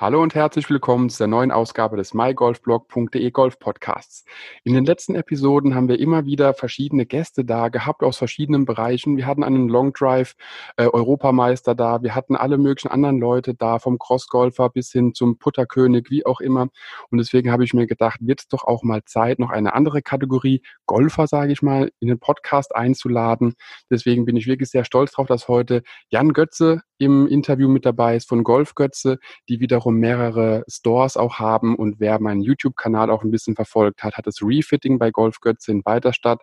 Hallo und herzlich willkommen zu der neuen Ausgabe des mygolfblog.de Golf Podcasts. In den letzten Episoden haben wir immer wieder verschiedene Gäste da gehabt aus verschiedenen Bereichen. Wir hatten einen Long Drive äh, Europameister da, wir hatten alle möglichen anderen Leute da, vom Crossgolfer bis hin zum Putterkönig, wie auch immer. Und deswegen habe ich mir gedacht, wird es doch auch mal Zeit, noch eine andere Kategorie Golfer, sage ich mal, in den Podcast einzuladen. Deswegen bin ich wirklich sehr stolz darauf, dass heute Jan Götze im Interview mit dabei ist von Golf Götze, die wiederum wiederum mehrere Stores auch haben. Und wer meinen YouTube-Kanal auch ein bisschen verfolgt hat, hat das Refitting bei Golf Götze in Weiterstadt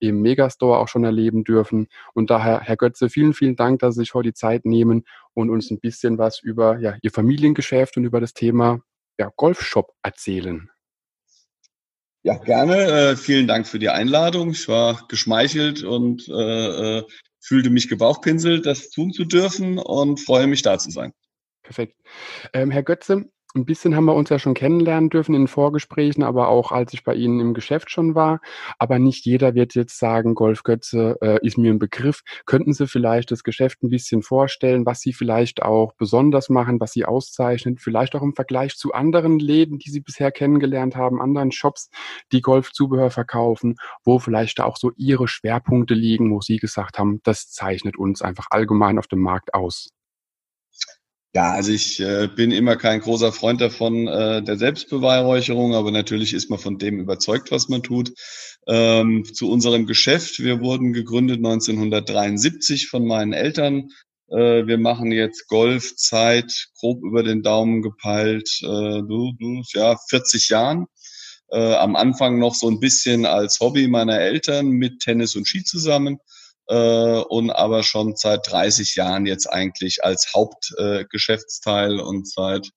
im Megastore auch schon erleben dürfen. Und daher, Herr Götze, vielen, vielen Dank, dass Sie sich heute die Zeit nehmen und uns ein bisschen was über ja, Ihr Familiengeschäft und über das Thema ja, Golfshop erzählen. Ja, gerne. Äh, vielen Dank für die Einladung. Ich war geschmeichelt und äh, äh fühlte mich gebauchpinselt, das tun zu dürfen und freue mich, da zu sein. Perfekt. Ähm, Herr Götze, ein bisschen haben wir uns ja schon kennenlernen dürfen in Vorgesprächen, aber auch als ich bei Ihnen im Geschäft schon war. Aber nicht jeder wird jetzt sagen, Golf Götze äh, ist mir ein Begriff. Könnten Sie vielleicht das Geschäft ein bisschen vorstellen, was Sie vielleicht auch besonders machen, was Sie auszeichnen, vielleicht auch im Vergleich zu anderen Läden, die Sie bisher kennengelernt haben, anderen Shops, die Golfzubehör verkaufen, wo vielleicht auch so Ihre Schwerpunkte liegen, wo Sie gesagt haben, das zeichnet uns einfach allgemein auf dem Markt aus. Ja, also ich äh, bin immer kein großer Freund davon, äh, der Selbstbeweihräucherung, aber natürlich ist man von dem überzeugt, was man tut. Ähm, zu unserem Geschäft. Wir wurden gegründet 1973 von meinen Eltern. Äh, wir machen jetzt Golfzeit, grob über den Daumen gepeilt, äh, du, du, ja, 40 Jahren. Äh, am Anfang noch so ein bisschen als Hobby meiner Eltern mit Tennis und Ski zusammen äh, und aber schon seit 30 Jahren jetzt eigentlich als Hauptgeschäftsteil äh, und seit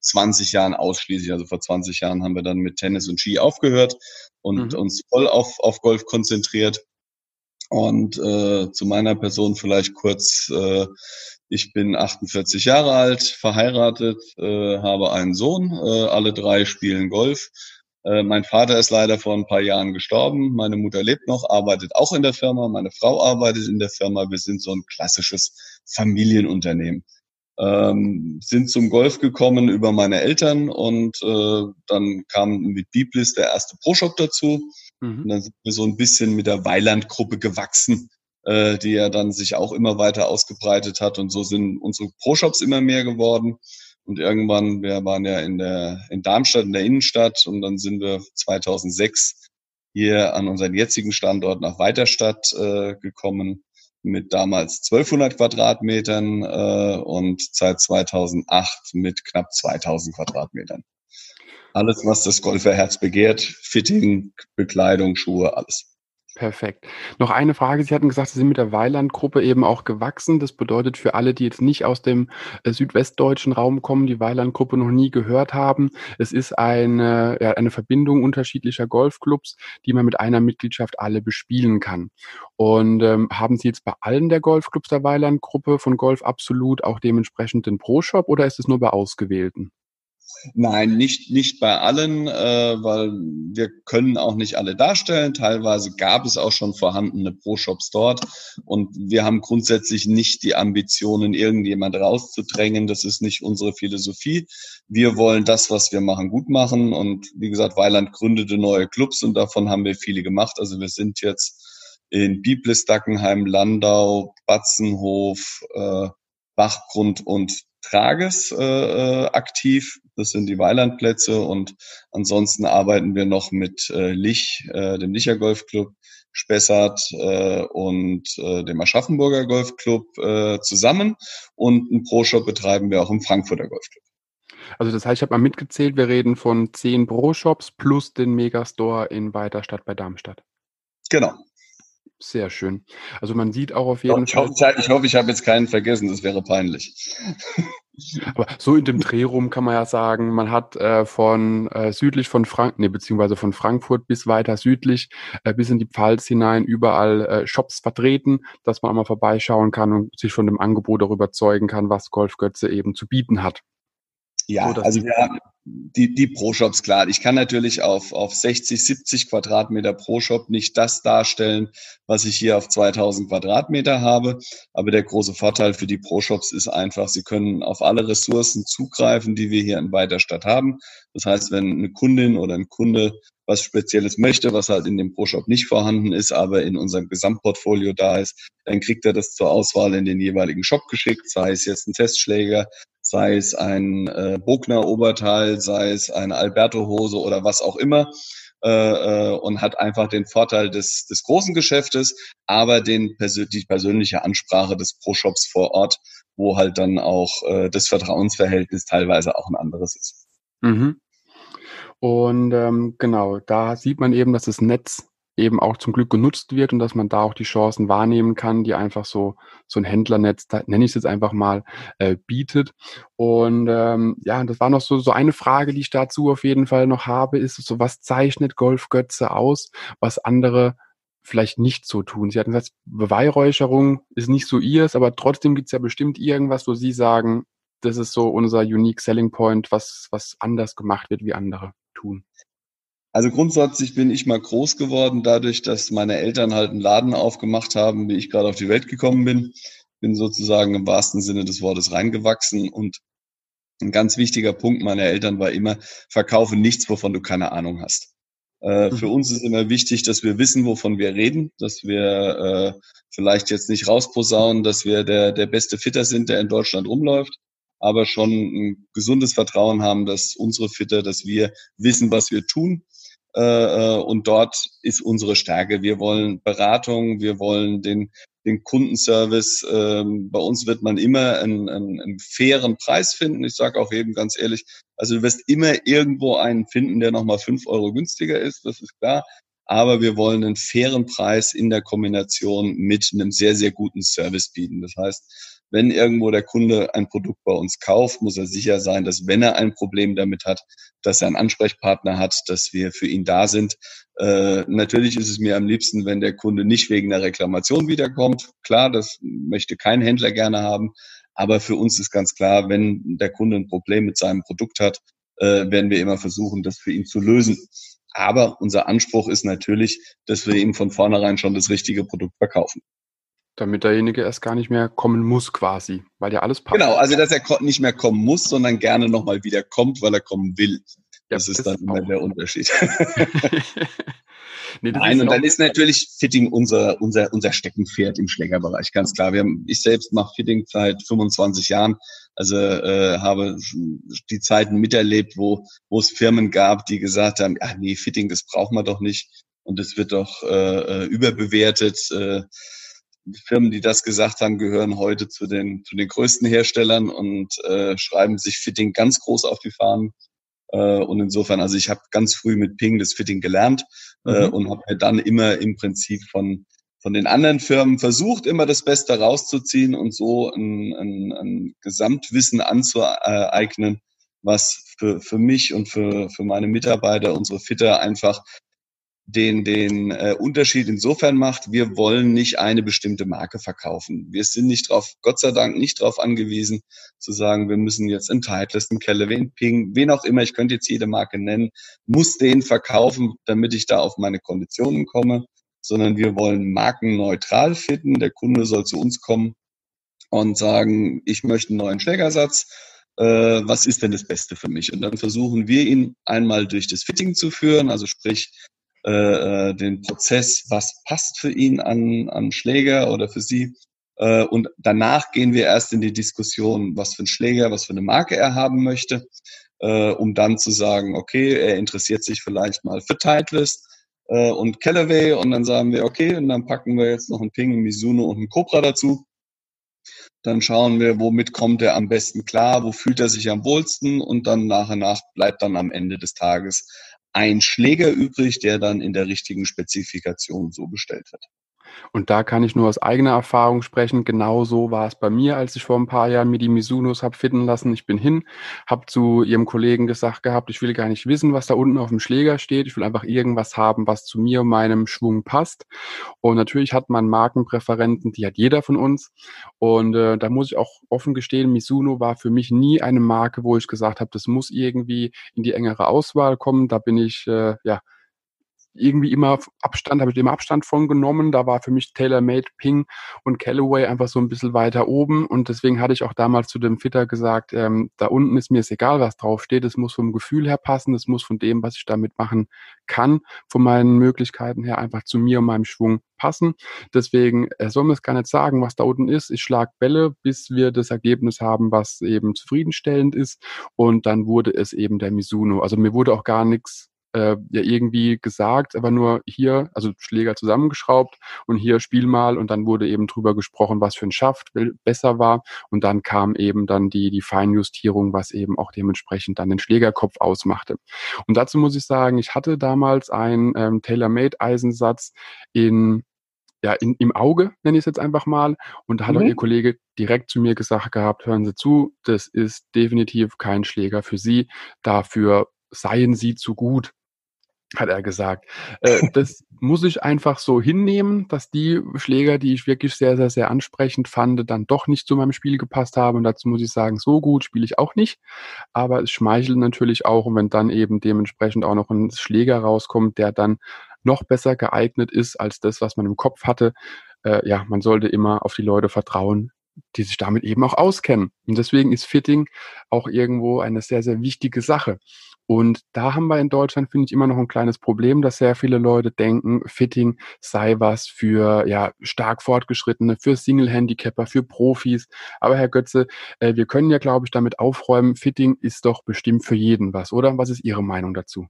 20 Jahren ausschließlich. Also vor 20 Jahren haben wir dann mit Tennis und Ski aufgehört und mhm. uns voll auf, auf Golf konzentriert. Und äh, zu meiner Person vielleicht kurz, äh, ich bin 48 Jahre alt, verheiratet, äh, habe einen Sohn, äh, alle drei spielen Golf. Äh, mein Vater ist leider vor ein paar Jahren gestorben. Meine Mutter lebt noch, arbeitet auch in der Firma. Meine Frau arbeitet in der Firma. Wir sind so ein klassisches Familienunternehmen. Ähm, sind zum Golf gekommen über meine Eltern und äh, dann kam mit Biblis der erste Pro-Shop dazu. Mhm. Und dann sind wir so ein bisschen mit der Weiland-Gruppe gewachsen, äh, die ja dann sich auch immer weiter ausgebreitet hat. Und so sind unsere Pro-Shops immer mehr geworden. Und irgendwann, wir waren ja in der, in Darmstadt, in der Innenstadt, und dann sind wir 2006 hier an unseren jetzigen Standort nach Weiterstadt äh, gekommen mit damals 1200 Quadratmetern äh, und seit 2008 mit knapp 2000 Quadratmetern. Alles, was das Golferherz begehrt, Fitting, Bekleidung, Schuhe, alles. Perfekt. Noch eine Frage. Sie hatten gesagt, Sie sind mit der Weiland-Gruppe eben auch gewachsen. Das bedeutet für alle, die jetzt nicht aus dem äh, südwestdeutschen Raum kommen, die Weiland-Gruppe noch nie gehört haben. Es ist eine, ja, eine Verbindung unterschiedlicher Golfclubs, die man mit einer Mitgliedschaft alle bespielen kann. Und ähm, haben Sie jetzt bei allen der Golfclubs der Weiland-Gruppe von Golf Absolut auch dementsprechend den Pro-Shop oder ist es nur bei ausgewählten? Nein, nicht, nicht bei allen, äh, weil wir können auch nicht alle darstellen. Teilweise gab es auch schon vorhandene Pro-Shops dort und wir haben grundsätzlich nicht die Ambitionen, irgendjemand rauszudrängen. Das ist nicht unsere Philosophie. Wir wollen das, was wir machen, gut machen und wie gesagt, Weiland gründete neue Clubs und davon haben wir viele gemacht. Also wir sind jetzt in Biblis, Dackenheim, Landau, Batzenhof, äh, Bachgrund und Trages äh, äh, aktiv. Das sind die Weilandplätze und ansonsten arbeiten wir noch mit äh, Lich, äh, dem Licher Golfclub, Spessart äh, und äh, dem Aschaffenburger Golfclub äh, zusammen und einen Pro-Shop betreiben wir auch im Frankfurter Golfclub. Also das heißt, ich habe mal mitgezählt, wir reden von zehn Pro-Shops plus den Megastore in Weiterstadt bei Darmstadt. Genau. Sehr schön. Also man sieht auch auf jeden ich Fall. Hoffe, ich hoffe, ich habe jetzt keinen vergessen, das wäre peinlich. Aber so in dem Dreh rum kann man ja sagen, man hat äh, von äh, südlich von Frank, nee, beziehungsweise von Frankfurt bis weiter südlich, äh, bis in die Pfalz hinein, überall äh, Shops vertreten, dass man auch mal vorbeischauen kann und sich von dem Angebot darüber überzeugen kann, was Golf Götze eben zu bieten hat. Ja, so, also wir haben die, die Pro-Shops, klar. Ich kann natürlich auf, auf 60, 70 Quadratmeter Pro-Shop nicht das darstellen, was ich hier auf 2000 Quadratmeter habe. Aber der große Vorteil für die Pro-Shops ist einfach, sie können auf alle Ressourcen zugreifen, die wir hier in weiter Stadt haben. Das heißt, wenn eine Kundin oder ein Kunde was Spezielles möchte, was halt in dem Pro-Shop nicht vorhanden ist, aber in unserem Gesamtportfolio da ist, dann kriegt er das zur Auswahl in den jeweiligen Shop geschickt, sei es jetzt ein Testschläger, sei es ein äh, Bogner Oberteil, sei es eine Alberto Hose oder was auch immer. Äh, äh, und hat einfach den Vorteil des, des großen Geschäftes, aber den, die persönliche Ansprache des Pro-Shops vor Ort, wo halt dann auch äh, das Vertrauensverhältnis teilweise auch ein anderes ist. Mhm. Und ähm, genau, da sieht man eben, dass das Netz eben auch zum Glück genutzt wird und dass man da auch die Chancen wahrnehmen kann, die einfach so so ein Händlernetz, da nenne ich es jetzt einfach mal, äh, bietet. Und ähm, ja, das war noch so so eine Frage, die ich dazu auf jeden Fall noch habe, ist so, was zeichnet Golfgötze aus, was andere vielleicht nicht so tun. Sie hatten gesagt, Beweihräucherung ist nicht so ihrs, aber trotzdem gibt es ja bestimmt irgendwas, wo Sie sagen, das ist so unser unique selling point, was, was anders gemacht wird wie andere tun. Also grundsätzlich bin ich mal groß geworden, dadurch, dass meine Eltern halt einen Laden aufgemacht haben, wie ich gerade auf die Welt gekommen bin. Bin sozusagen im wahrsten Sinne des Wortes reingewachsen und ein ganz wichtiger Punkt meiner Eltern war immer, verkaufe nichts, wovon du keine Ahnung hast. Äh, mhm. Für uns ist immer wichtig, dass wir wissen, wovon wir reden, dass wir äh, vielleicht jetzt nicht rausposaunen, dass wir der, der beste Fitter sind, der in Deutschland rumläuft, aber schon ein gesundes Vertrauen haben, dass unsere Fitter, dass wir wissen, was wir tun und dort ist unsere Stärke. Wir wollen Beratung, wir wollen den, den Kundenservice. Ähm, bei uns wird man immer einen, einen, einen fairen Preis finden. Ich sage auch eben ganz ehrlich, also du wirst immer irgendwo einen finden, der nochmal fünf Euro günstiger ist, das ist klar. Aber wir wollen einen fairen Preis in der Kombination mit einem sehr, sehr guten Service bieten. Das heißt, wenn irgendwo der Kunde ein Produkt bei uns kauft, muss er sicher sein, dass wenn er ein Problem damit hat, dass er einen Ansprechpartner hat, dass wir für ihn da sind. Äh, natürlich ist es mir am liebsten, wenn der Kunde nicht wegen der Reklamation wiederkommt. Klar, das möchte kein Händler gerne haben. Aber für uns ist ganz klar, wenn der Kunde ein Problem mit seinem Produkt hat, äh, werden wir immer versuchen, das für ihn zu lösen. Aber unser Anspruch ist natürlich, dass wir ihm von vornherein schon das richtige Produkt verkaufen damit derjenige erst gar nicht mehr kommen muss quasi, weil ja alles passt. Genau, also dass er nicht mehr kommen muss, sondern gerne nochmal wieder kommt, weil er kommen will. Das ja, ist dann immer der Unterschied. nee, Nein, und dann ist natürlich Fitting unser, unser, unser Steckenpferd im Schlägerbereich, ganz klar. Wir haben, ich selbst mache Fitting seit 25 Jahren, also äh, habe die Zeiten miterlebt, wo, wo es Firmen gab, die gesagt haben, ja, nee, Fitting, das braucht man doch nicht und es wird doch äh, äh überbewertet. Äh, Firmen, die das gesagt haben, gehören heute zu den, zu den größten Herstellern und äh, schreiben sich Fitting ganz groß auf die Fahnen. Äh, und insofern, also ich habe ganz früh mit Ping das Fitting gelernt äh, mhm. und habe mir dann immer im Prinzip von, von den anderen Firmen versucht, immer das Beste rauszuziehen und so ein, ein, ein Gesamtwissen anzueignen, was für, für mich und für, für meine Mitarbeiter, unsere Fitter einfach den, den äh, Unterschied insofern macht, wir wollen nicht eine bestimmte Marke verkaufen. Wir sind nicht drauf, Gott sei Dank nicht darauf angewiesen, zu sagen, wir müssen jetzt einen Titleist, einen einen Ping, wen auch immer, ich könnte jetzt jede Marke nennen, muss den verkaufen, damit ich da auf meine Konditionen komme, sondern wir wollen markenneutral fitten. Der Kunde soll zu uns kommen und sagen, ich möchte einen neuen Schlägersatz äh, was ist denn das Beste für mich? Und dann versuchen wir ihn einmal durch das Fitting zu führen, also sprich äh, äh, den Prozess, was passt für ihn an, an Schläger oder für sie. Äh, und danach gehen wir erst in die Diskussion, was für ein Schläger, was für eine Marke er haben möchte, äh, um dann zu sagen, okay, er interessiert sich vielleicht mal für Titleist äh, und Callaway und dann sagen wir, okay, und dann packen wir jetzt noch einen Ping, einen Mizuno und einen Cobra dazu. Dann schauen wir, womit kommt er am besten klar, wo fühlt er sich am wohlsten und dann nach und nach bleibt dann am Ende des Tages ein Schläger übrig, der dann in der richtigen Spezifikation so bestellt wird. Und da kann ich nur aus eigener Erfahrung sprechen. Genau so war es bei mir, als ich vor ein paar Jahren mir die Misunos habe fitten lassen. Ich bin hin, habe zu ihrem Kollegen gesagt gehabt, ich will gar nicht wissen, was da unten auf dem Schläger steht. Ich will einfach irgendwas haben, was zu mir und meinem Schwung passt. Und natürlich hat man Markenpräferenzen, die hat jeder von uns. Und äh, da muss ich auch offen gestehen, Misuno war für mich nie eine Marke, wo ich gesagt habe, das muss irgendwie in die engere Auswahl kommen. Da bin ich äh, ja irgendwie immer Abstand, habe ich immer Abstand von genommen. Da war für mich TaylorMade, Ping und Callaway einfach so ein bisschen weiter oben. Und deswegen hatte ich auch damals zu dem Fitter gesagt, ähm, da unten ist mir es egal, was draufsteht. Es muss vom Gefühl her passen. Es muss von dem, was ich damit machen kann, von meinen Möglichkeiten her einfach zu mir und meinem Schwung passen. Deswegen er soll mir es gar nicht sagen, was da unten ist. Ich schlage Bälle, bis wir das Ergebnis haben, was eben zufriedenstellend ist. Und dann wurde es eben der Mizuno. Also mir wurde auch gar nichts äh, ja irgendwie gesagt, aber nur hier, also Schläger zusammengeschraubt und hier Spiel mal und dann wurde eben drüber gesprochen, was für ein Schaft besser war und dann kam eben dann die, die Feinjustierung, was eben auch dementsprechend dann den Schlägerkopf ausmachte. Und dazu muss ich sagen, ich hatte damals einen ähm, Tailor-Made-Eisensatz in ja, in, im Auge, nenne ich es jetzt einfach mal. Und da hat mhm. auch Ihr Kollege direkt zu mir gesagt gehabt, hören Sie zu, das ist definitiv kein Schläger für Sie. Dafür seien Sie zu gut hat er gesagt. Äh, das muss ich einfach so hinnehmen, dass die Schläger, die ich wirklich sehr, sehr, sehr ansprechend fand, dann doch nicht zu meinem Spiel gepasst haben. Und dazu muss ich sagen, so gut spiele ich auch nicht. Aber es schmeichelt natürlich auch, und wenn dann eben dementsprechend auch noch ein Schläger rauskommt, der dann noch besser geeignet ist als das, was man im Kopf hatte. Äh, ja, man sollte immer auf die Leute vertrauen, die sich damit eben auch auskennen. Und deswegen ist Fitting auch irgendwo eine sehr, sehr wichtige Sache. Und da haben wir in Deutschland, finde ich, immer noch ein kleines Problem, dass sehr viele Leute denken, Fitting sei was für ja, stark Fortgeschrittene, für Single-Handicapper, für Profis. Aber Herr Götze, äh, wir können ja, glaube ich, damit aufräumen, Fitting ist doch bestimmt für jeden was, oder? Was ist Ihre Meinung dazu?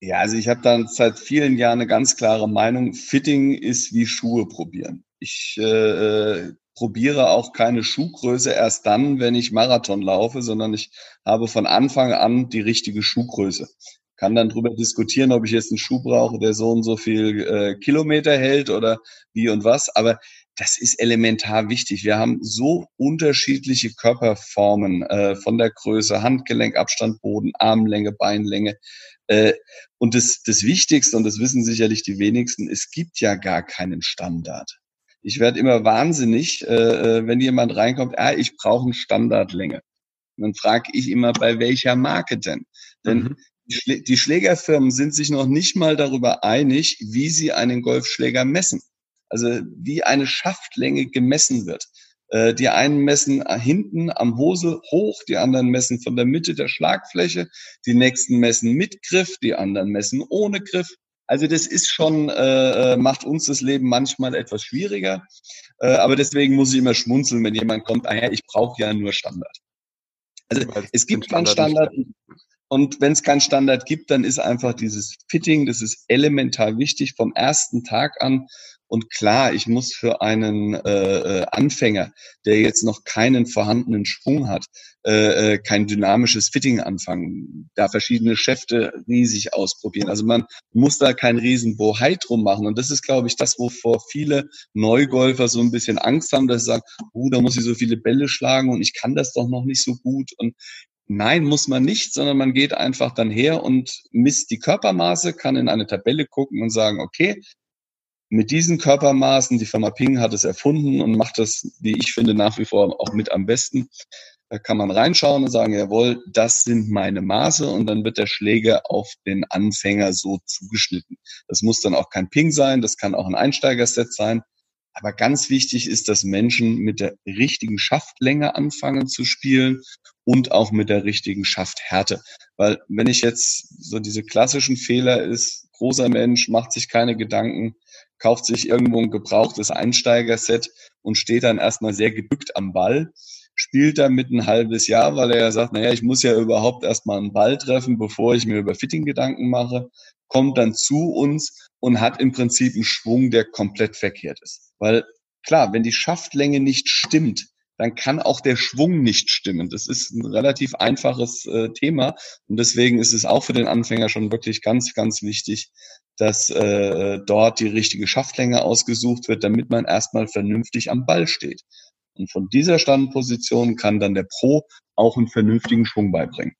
Ja, also ich habe dann seit vielen Jahren eine ganz klare Meinung. Fitting ist wie Schuhe probieren. Ich äh, äh probiere auch keine Schuhgröße erst dann, wenn ich Marathon laufe, sondern ich habe von Anfang an die richtige Schuhgröße. Kann dann drüber diskutieren, ob ich jetzt einen Schuh brauche, der so und so viel äh, Kilometer hält oder wie und was. Aber das ist elementar wichtig. Wir haben so unterschiedliche Körperformen äh, von der Größe, Handgelenk, Abstand, Boden, Armlänge, Beinlänge. Äh, und das, das Wichtigste, und das wissen sicherlich die wenigsten, es gibt ja gar keinen Standard. Ich werde immer wahnsinnig, äh, äh, wenn jemand reinkommt, ah, ich brauche eine Standardlänge. Und dann frage ich immer, bei welcher Marke denn? Denn mhm. die Schlägerfirmen sind sich noch nicht mal darüber einig, wie sie einen Golfschläger messen. Also wie eine Schaftlänge gemessen wird. Äh, die einen messen hinten am Hose hoch, die anderen messen von der Mitte der Schlagfläche, die nächsten messen mit Griff, die anderen messen ohne Griff. Also das ist schon, äh, äh, macht uns das Leben manchmal etwas schwieriger. Äh, aber deswegen muss ich immer schmunzeln, wenn jemand kommt, ah ja, ich brauche ja nur Standard. Also es gibt keinen Standard. Und wenn es keinen Standard gibt, dann ist einfach dieses Fitting, das ist elementar wichtig vom ersten Tag an. Und klar, ich muss für einen äh, äh, Anfänger, der jetzt noch keinen vorhandenen Schwung hat, äh, äh, kein dynamisches Fitting anfangen, da verschiedene Schäfte riesig ausprobieren. Also man muss da kein riesen Bohai drum machen. Und das ist, glaube ich, das, wovor viele Neugolfer so ein bisschen Angst haben, dass sie sagen, uh, da muss ich so viele Bälle schlagen und ich kann das doch noch nicht so gut. Und Nein, muss man nicht, sondern man geht einfach dann her und misst die Körpermaße, kann in eine Tabelle gucken und sagen, okay, mit diesen Körpermaßen, die Firma Ping hat es erfunden und macht das, wie ich finde, nach wie vor auch mit am besten. Da kann man reinschauen und sagen, jawohl, das sind meine Maße und dann wird der Schläger auf den Anfänger so zugeschnitten. Das muss dann auch kein Ping sein, das kann auch ein Einsteigerset sein. Aber ganz wichtig ist, dass Menschen mit der richtigen Schaftlänge anfangen zu spielen und auch mit der richtigen Schafthärte. Weil wenn ich jetzt so diese klassischen Fehler ist, großer Mensch, macht sich keine Gedanken, kauft sich irgendwo ein gebrauchtes Einsteigerset und steht dann erstmal sehr gebückt am Ball, spielt damit ein halbes Jahr, weil er ja sagt, naja, ich muss ja überhaupt erstmal einen Ball treffen, bevor ich mir über Fitting Gedanken mache, kommt dann zu uns und hat im Prinzip einen Schwung, der komplett verkehrt ist. Weil klar, wenn die Schaftlänge nicht stimmt, dann kann auch der Schwung nicht stimmen. Das ist ein relativ einfaches äh, Thema und deswegen ist es auch für den Anfänger schon wirklich ganz, ganz wichtig, dass äh, dort die richtige Schaftlänge ausgesucht wird, damit man erstmal vernünftig am Ball steht. Und von dieser Standposition kann dann der Pro auch einen vernünftigen Schwung beibringen.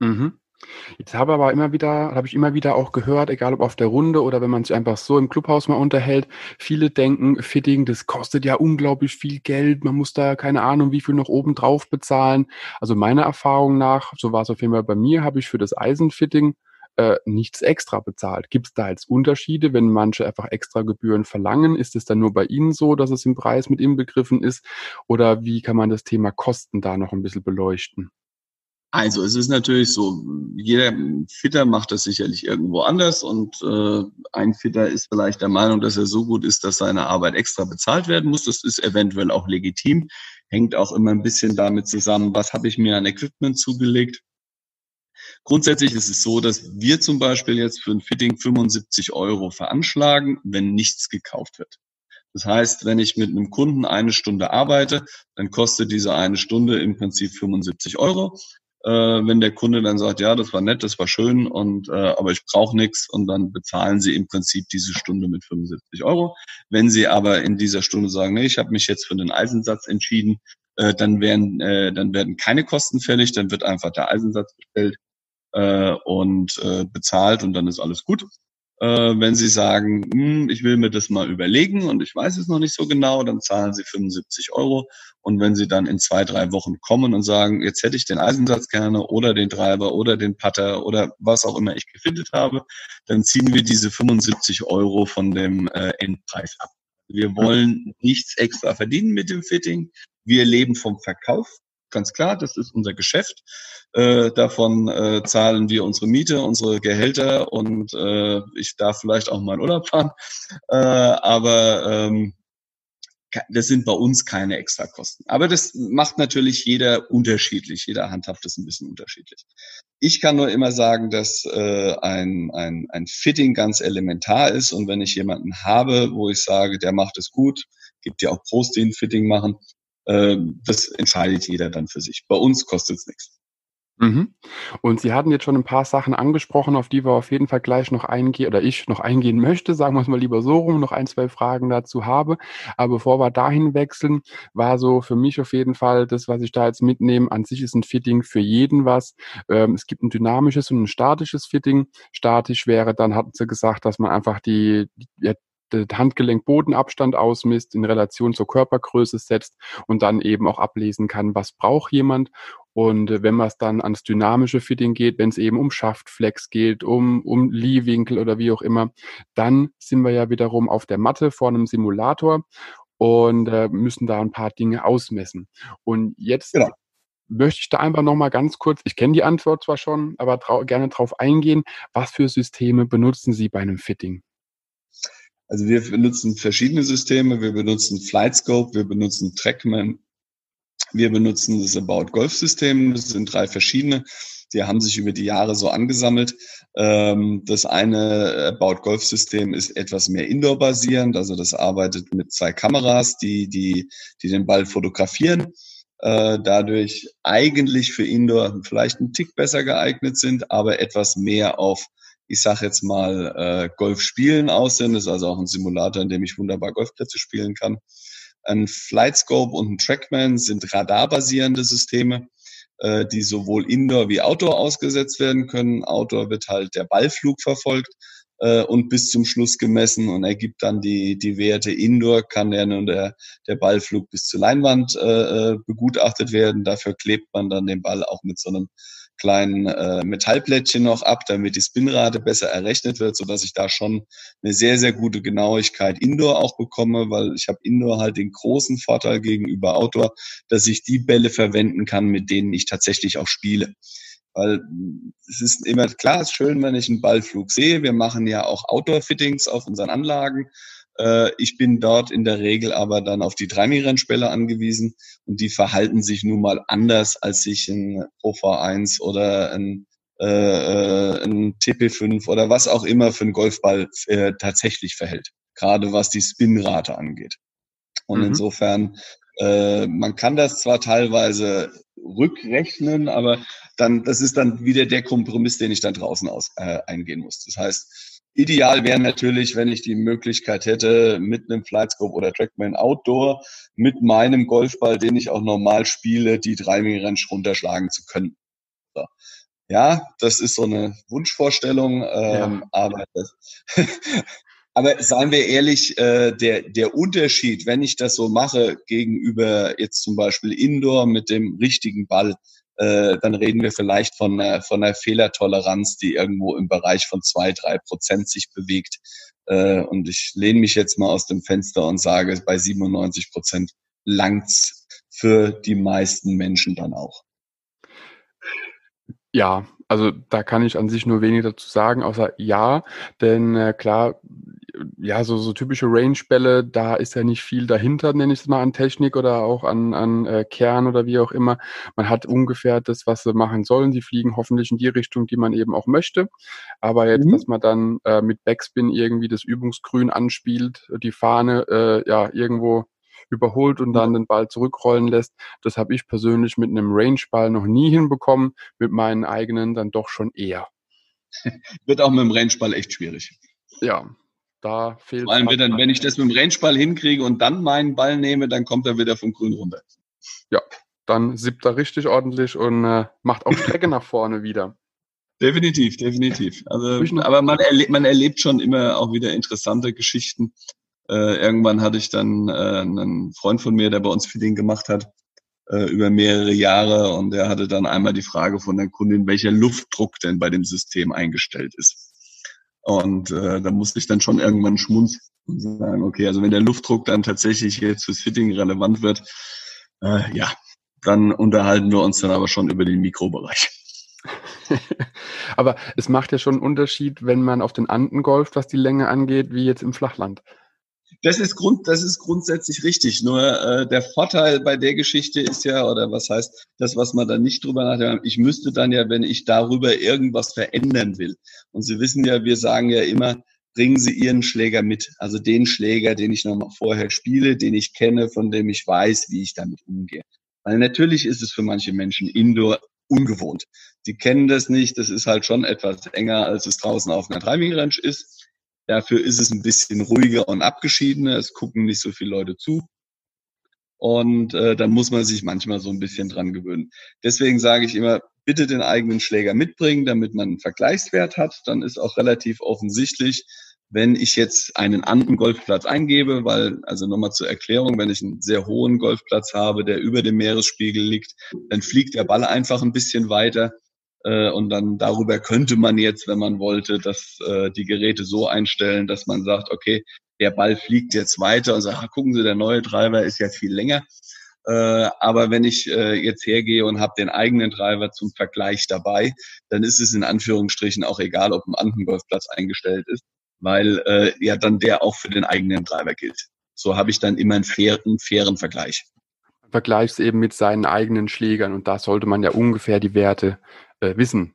Mhm. Jetzt habe aber immer wieder, habe ich immer wieder auch gehört, egal ob auf der Runde oder wenn man sich einfach so im Clubhaus mal unterhält, viele denken, Fitting, das kostet ja unglaublich viel Geld, man muss da keine Ahnung, wie viel noch oben drauf bezahlen. Also meiner Erfahrung nach, so war es auf jeden Fall bei mir, habe ich für das Eisenfitting äh, nichts extra bezahlt. Gibt es da jetzt Unterschiede, wenn manche einfach extra Gebühren verlangen? Ist es dann nur bei Ihnen so, dass es im Preis mit inbegriffen ist? Oder wie kann man das Thema Kosten da noch ein bisschen beleuchten? Also es ist natürlich so, jeder Fitter macht das sicherlich irgendwo anders und äh, ein Fitter ist vielleicht der Meinung, dass er so gut ist, dass seine Arbeit extra bezahlt werden muss. Das ist eventuell auch legitim, hängt auch immer ein bisschen damit zusammen, was habe ich mir an Equipment zugelegt. Grundsätzlich ist es so, dass wir zum Beispiel jetzt für ein Fitting 75 Euro veranschlagen, wenn nichts gekauft wird. Das heißt, wenn ich mit einem Kunden eine Stunde arbeite, dann kostet diese eine Stunde im Prinzip 75 Euro äh, wenn der Kunde dann sagt, ja, das war nett, das war schön, und äh, aber ich brauche nichts und dann bezahlen sie im Prinzip diese Stunde mit 75 Euro. Wenn sie aber in dieser Stunde sagen, nee, ich habe mich jetzt für den Eisensatz entschieden, äh, dann werden äh, dann werden keine Kosten fällig, dann wird einfach der Eisensatz bestellt äh, und äh, bezahlt und dann ist alles gut. Äh, wenn Sie sagen, hm, ich will mir das mal überlegen und ich weiß es noch nicht so genau, dann zahlen Sie 75 Euro. Und wenn Sie dann in zwei, drei Wochen kommen und sagen, jetzt hätte ich den Eisensatz gerne oder den Treiber oder den Putter oder was auch immer ich gefindet habe, dann ziehen wir diese 75 Euro von dem äh, Endpreis ab. Wir wollen nichts extra verdienen mit dem Fitting. Wir leben vom Verkauf ganz klar, das ist unser Geschäft. Äh, davon äh, zahlen wir unsere Miete, unsere Gehälter und äh, ich darf vielleicht auch mal in Urlaub fahren. Äh, aber ähm, das sind bei uns keine Extrakosten. Aber das macht natürlich jeder unterschiedlich. Jeder handhabt das ein bisschen unterschiedlich. Ich kann nur immer sagen, dass äh, ein, ein, ein Fitting ganz elementar ist. Und wenn ich jemanden habe, wo ich sage, der macht es gut, gibt ja auch Pros, die ein Fitting machen, das entscheidet jeder dann für sich. Bei uns kostet es nichts. Mhm. Und Sie hatten jetzt schon ein paar Sachen angesprochen, auf die wir auf jeden Fall gleich noch eingehen oder ich noch eingehen möchte, sagen wir es mal lieber so rum, noch ein, zwei Fragen dazu habe. Aber bevor wir dahin wechseln, war so für mich auf jeden Fall das, was ich da jetzt mitnehme. An sich ist ein Fitting für jeden was. Ähm, es gibt ein dynamisches und ein statisches Fitting. Statisch wäre, dann hatten Sie gesagt, dass man einfach die, die Handgelenk-Bodenabstand ausmisst, in Relation zur Körpergröße setzt und dann eben auch ablesen kann, was braucht jemand. Und äh, wenn man es dann ans dynamische Fitting geht, wenn es eben um Schaftflex geht, um, um Lee-Winkel oder wie auch immer, dann sind wir ja wiederum auf der Matte vor einem Simulator und äh, müssen da ein paar Dinge ausmessen. Und jetzt genau. möchte ich da einfach nochmal ganz kurz, ich kenne die Antwort zwar schon, aber trau gerne drauf eingehen, was für Systeme benutzen Sie bei einem Fitting? Also wir benutzen verschiedene Systeme. Wir benutzen Flightscope, wir benutzen Trackman, wir benutzen das About Golf System. Das sind drei verschiedene. Die haben sich über die Jahre so angesammelt. Ähm, das eine About Golf System ist etwas mehr Indoor basierend. Also das arbeitet mit zwei Kameras, die, die, die den Ball fotografieren. Äh, dadurch eigentlich für Indoor vielleicht ein Tick besser geeignet sind, aber etwas mehr auf ich sage jetzt mal, äh, Golf spielen aus sind. Das ist also auch ein Simulator, in dem ich wunderbar Golfplätze spielen kann. Ein Flightscope und ein Trackman sind radarbasierende Systeme, äh, die sowohl Indoor wie Outdoor ausgesetzt werden können. Outdoor wird halt der Ballflug verfolgt äh, und bis zum Schluss gemessen und ergibt dann die, die Werte. Indoor kann ja nun der, der Ballflug bis zur Leinwand äh, äh begutachtet werden. Dafür klebt man dann den Ball auch mit so einem kleinen äh, Metallplättchen noch ab, damit die Spinrate besser errechnet wird, so dass ich da schon eine sehr, sehr gute Genauigkeit Indoor auch bekomme, weil ich habe Indoor halt den großen Vorteil gegenüber Outdoor, dass ich die Bälle verwenden kann, mit denen ich tatsächlich auch spiele. Weil es ist immer klar, es ist schön, wenn ich einen Ballflug sehe. Wir machen ja auch Outdoor-Fittings auf unseren Anlagen. Äh, ich bin dort in der Regel aber dann auf die Dreimirrennspelle angewiesen und die verhalten sich nun mal anders, als sich ein Pro V1 oder ein, äh, äh ein TP5 oder was auch immer für einen Golfball äh, tatsächlich verhält. Gerade was die Spinrate angeht. Und mhm. insofern Äh, man kann das zwar teilweise rückrechnen, aber dann, das ist dann wieder der Kompromiss, den ich dann draußen aus, äh, eingehen muss. Das heißt, ideal wäre natürlich, wenn ich die Möglichkeit hätte, mit einem Flightscope oder Trackman Outdoor mit meinem Golfball, den ich auch normal spiele, die Driving Range runterschlagen zu können. So. Ja, das ist so eine Wunschvorstellung, ähm, ja. aber das, Aber seien wir ehrlich, äh, der, der Unterschied, wenn ich das so mache gegenüber jetzt zum Beispiel Indoor mit dem richtigen Ball, äh, dann reden wir vielleicht von einer, von einer Fehlertoleranz, die irgendwo im Bereich von zwei, drei Prozent sich bewegt. Äh, und ich lehne mich jetzt mal aus dem Fenster und sage, bei 97 Prozent langt's für die meisten Menschen dann auch. Ja, also da kann ich an sich nur wenig dazu sagen, außer ja, denn äh, klar, ja, so, so typische Range-Bälle, da ist ja nicht viel dahinter, nenne ich es mal, an Technik oder auch an, an äh, Kern oder wie auch immer. Man hat ungefähr das, was sie machen sollen. Sie fliegen hoffentlich in die Richtung, die man eben auch möchte. Aber jetzt, mhm. dass man dann äh, mit Backspin irgendwie das Übungsgrün anspielt, die Fahne äh, ja irgendwo überholt und dann den Ball zurückrollen lässt. Das habe ich persönlich mit einem Range-Ball noch nie hinbekommen, mit meinen eigenen dann doch schon eher. Wird auch mit dem Range-Ball echt schwierig. Ja, da fehlt. Vor allem, wenn, wenn ich das mit dem Range-Ball hinkriege und dann meinen Ball nehme, dann kommt er wieder vom Grün runter. Ja, dann sippt er richtig ordentlich und äh, macht auch Strecke nach vorne wieder. Definitiv, definitiv. Also, aber man, erlebt, man erlebt schon immer auch wieder interessante Geschichten. Äh, irgendwann hatte ich dann äh, einen Freund von mir, der bei uns Feeding gemacht hat, äh, über mehrere Jahre und der hatte dann einmal die Frage von der Kundin, welcher Luftdruck denn bei dem System eingestellt ist. Und äh, da musste ich dann schon irgendwann schmunzeln und sagen, okay, also wenn der Luftdruck dann tatsächlich jetzt fürs Fitting relevant wird, äh, ja, dann unterhalten wir uns dann aber schon über den Mikrobereich. aber es macht ja schon einen Unterschied, wenn man auf den Anden golft, was die Länge angeht, wie jetzt im Flachland. Das ist, Grund, das ist grundsätzlich richtig. Nur äh, der Vorteil bei der Geschichte ist ja, oder was heißt das, was man da nicht drüber nachdenkt, ich müsste dann ja, wenn ich darüber irgendwas verändern will. Und Sie wissen ja, wir sagen ja immer, bringen Sie Ihren Schläger mit. Also den Schläger, den ich noch mal vorher spiele, den ich kenne, von dem ich weiß, wie ich damit umgehe. Weil natürlich ist es für manche Menschen Indoor ungewohnt. Die kennen das nicht. Das ist halt schon etwas enger, als es draußen auf einer Driving Range ist. Dafür ist es ein bisschen ruhiger und abgeschiedener. Es gucken nicht so viele Leute zu. Und äh, da muss man sich manchmal so ein bisschen dran gewöhnen. Deswegen sage ich immer, bitte den eigenen Schläger mitbringen, damit man einen Vergleichswert hat. Dann ist auch relativ offensichtlich, wenn ich jetzt einen anderen Golfplatz eingebe, weil, also nochmal zur Erklärung, wenn ich einen sehr hohen Golfplatz habe, der über dem Meeresspiegel liegt, dann fliegt der Ball einfach ein bisschen weiter. Äh, und dann darüber könnte man jetzt, wenn man wollte, dass äh, die Geräte so einstellen, dass man sagt, okay, der Ball fliegt jetzt weiter und sagt, ah, gucken Sie, der neue Treiber ist ja viel länger. Äh, aber wenn ich äh, jetzt hergehe und habe den eigenen Treiber zum Vergleich dabei, dann ist es in Anführungsstrichen auch egal, ob ein Andengolfplatz eingestellt ist, weil äh, ja dann der auch für den eigenen Treiber gilt. So habe ich dann immer einen fairen, fairen Vergleich. Vergleichs eben mit seinen eigenen Schlägern und da sollte man ja ungefähr die Werte äh, wissen,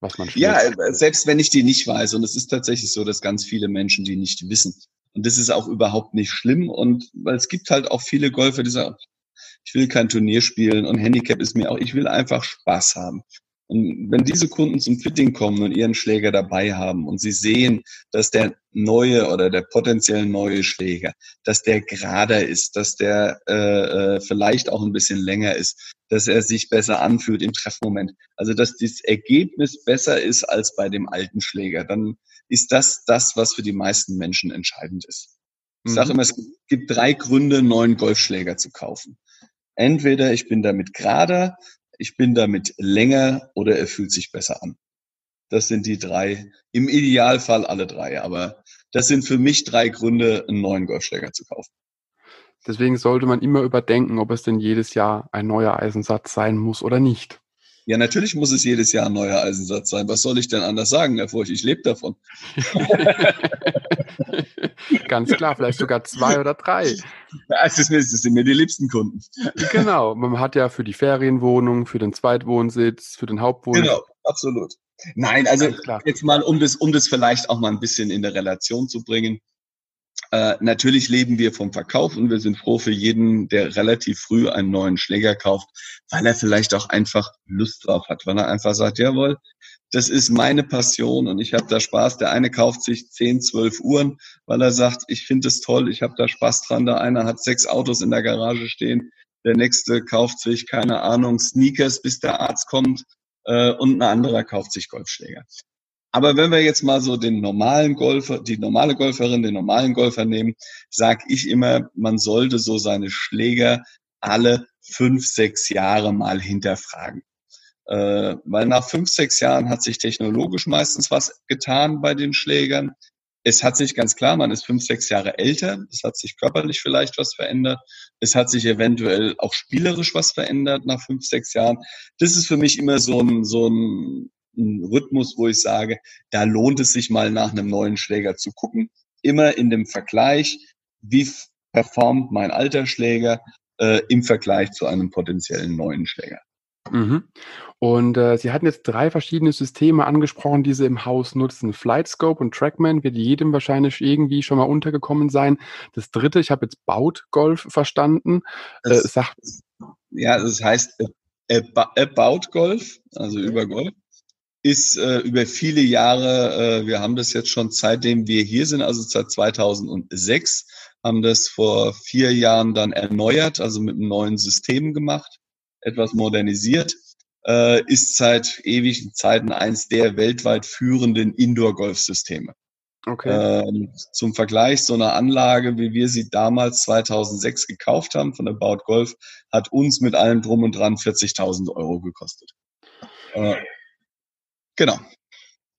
was man spielt. Ja, äh, selbst wenn ich die nicht weiß. Und es ist tatsächlich so, dass ganz viele Menschen die nicht wissen. Und das ist auch überhaupt nicht schlimm. Und weil es gibt halt auch viele Golfer, die sagen, ich will kein Turnier spielen und Handicap ist mir auch, ich will einfach Spaß haben. Und wenn diese Kunden zum Fitting kommen und ihren Schläger dabei haben und sie sehen, dass der neue oder der potenziell neue Schläger, dass der gerader ist, dass der äh, äh, vielleicht auch ein bisschen länger ist, dass er sich besser anfühlt im Treffmoment. Also dass das Ergebnis besser ist als bei dem alten Schläger, dann ist das das, was für die meisten Menschen entscheidend ist. Ich sage mhm. immer, es gibt drei Gründe, einen neuen Golfschläger zu kaufen. Entweder ich bin damit gerader, ich bin damit länger oder er fühlt sich besser an. Das sind die drei, im Idealfall alle drei, aber das sind für mich drei Gründe, einen neuen Golfschläger zu kaufen. Deswegen sollte man immer überdenken, ob es denn jedes Jahr ein neuer Eisensatz sein muss oder nicht. Ja, natürlich muss es jedes Jahr ein neuer Eisensatz sein. Was soll ich denn anders sagen, Herr Furch? Ich lebe davon. Ganz klar, vielleicht sogar zwei oder drei. Das, ist, das sind mir die liebsten Kunden. Genau, man hat ja für die Ferienwohnung, für den Zweitwohnsitz, für den Hauptwohnsitz. Genau, absolut. Nein, also jetzt mal, um das, um das vielleicht auch mal ein bisschen in der Relation zu bringen. Äh, natürlich leben wir vom Verkauf und wir sind froh für jeden, der relativ früh einen neuen Schläger kauft, weil er vielleicht auch einfach Lust drauf hat, weil er einfach sagt, jawohl, das ist meine Passion und ich habe da Spaß. Der eine kauft sich 10, 12 Uhren, weil er sagt, ich finde es toll, ich habe da Spaß dran. Der eine hat sechs Autos in der Garage stehen, der nächste kauft sich, keine Ahnung, Sneakers, bis der Arzt kommt äh, und ein anderer kauft sich Golfschläger. Aber wenn wir jetzt mal so den normalen Golfer, die normale Golferin, den normalen Golfer nehmen, sage ich immer, man sollte so seine Schläger alle fünf, sechs Jahre mal hinterfragen. Äh, weil nach fünf, sechs Jahren hat sich technologisch meistens was getan bei den Schlägern. Es hat sich ganz klar, man ist fünf, sechs Jahre älter. Es hat sich körperlich vielleicht was verändert. Es hat sich eventuell auch spielerisch was verändert nach fünf, sechs Jahren. Das ist für mich immer so ein, so ein ein Rhythmus, wo ich sage, da lohnt es sich mal nach einem neuen Schläger zu gucken. Immer in dem Vergleich, wie performt mein alter Schläger äh, im Vergleich zu einem potenziellen neuen Schläger. Mhm. Und äh, Sie hatten jetzt drei verschiedene Systeme angesprochen, die Sie im Haus nutzen. Flightscope und Trackman wird jedem wahrscheinlich irgendwie schon mal untergekommen sein. Das dritte, ich habe jetzt Baut Golf verstanden. Das, äh, sagt, ja, das heißt äh, About Golf, also über Golf ist äh, über viele Jahre, äh, wir haben das jetzt schon seitdem wir hier sind, also seit 2006, haben das vor vier Jahren dann erneuert, also mit einem neuen System gemacht, etwas modernisiert, äh, ist seit ewigen Zeiten eins der weltweit führenden Indoor-Golf-Systeme. Okay. Ähm, zum Vergleich, so eine Anlage, wie wir sie damals 2006 gekauft haben von der Baut Golf, hat uns mit allem drum und dran 40.000 Euro gekostet. Äh, Genau.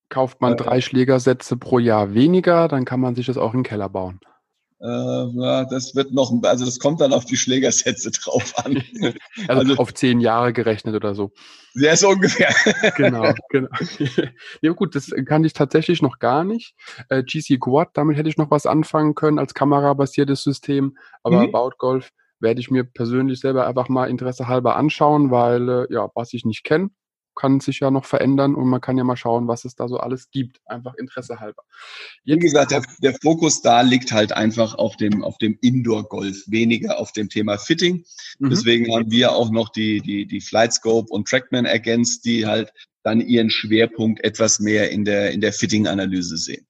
Kauft man äh, drei Schlägersätze pro Jahr weniger, dann kann man sich das auch in den Keller bauen. Äh, ja, das wird noch, also das kommt dann auf die Schlägersätze drauf an. also, also, auf zehn Jahre gerechnet oder so. Sehr so ungefähr. genau, genau. ja gut, das kann ich tatsächlich noch gar nicht. Äh, GC Quad, damit hätte ich noch was anfangen können als kamerabasiertes System, aber mhm. About Golf werde ich mir persönlich selber einfach mal Interesse halber anschauen, weil äh, ja, was ich nicht kenne, kann sich ja noch verändern und man kann ja mal schauen, was es da so alles gibt, einfach Interesse halber. Jetzt Wie gesagt, der, der, Fokus da liegt halt einfach auf dem, auf dem Indoor-Golf, weniger auf dem Thema Fitting. Mhm. Deswegen haben wir auch noch die, die, die Flightscope und Trackman ergänzt, die halt dann ihren Schwerpunkt etwas mehr in der, in der Fitting-Analyse sehen.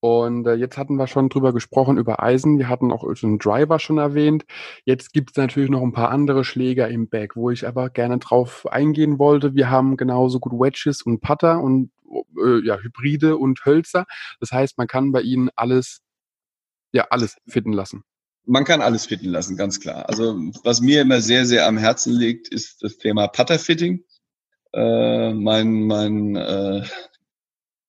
Und äh, jetzt hatten wir schon drüber gesprochen, über Eisen. Wir hatten auch den Driver schon erwähnt. Jetzt gibt es natürlich noch ein paar andere Schläger im Bag, wo ich aber gerne drauf eingehen wollte. Wir haben genauso gut Wedges und Putter und äh, ja, Hybride und Hölzer. Das heißt, man kann bei ihnen alles, ja, alles fitten lassen. Man kann alles fitten lassen, ganz klar. Also was mir immer sehr, sehr am Herzen liegt, ist das Thema Putterfitting. Äh, mein mein äh,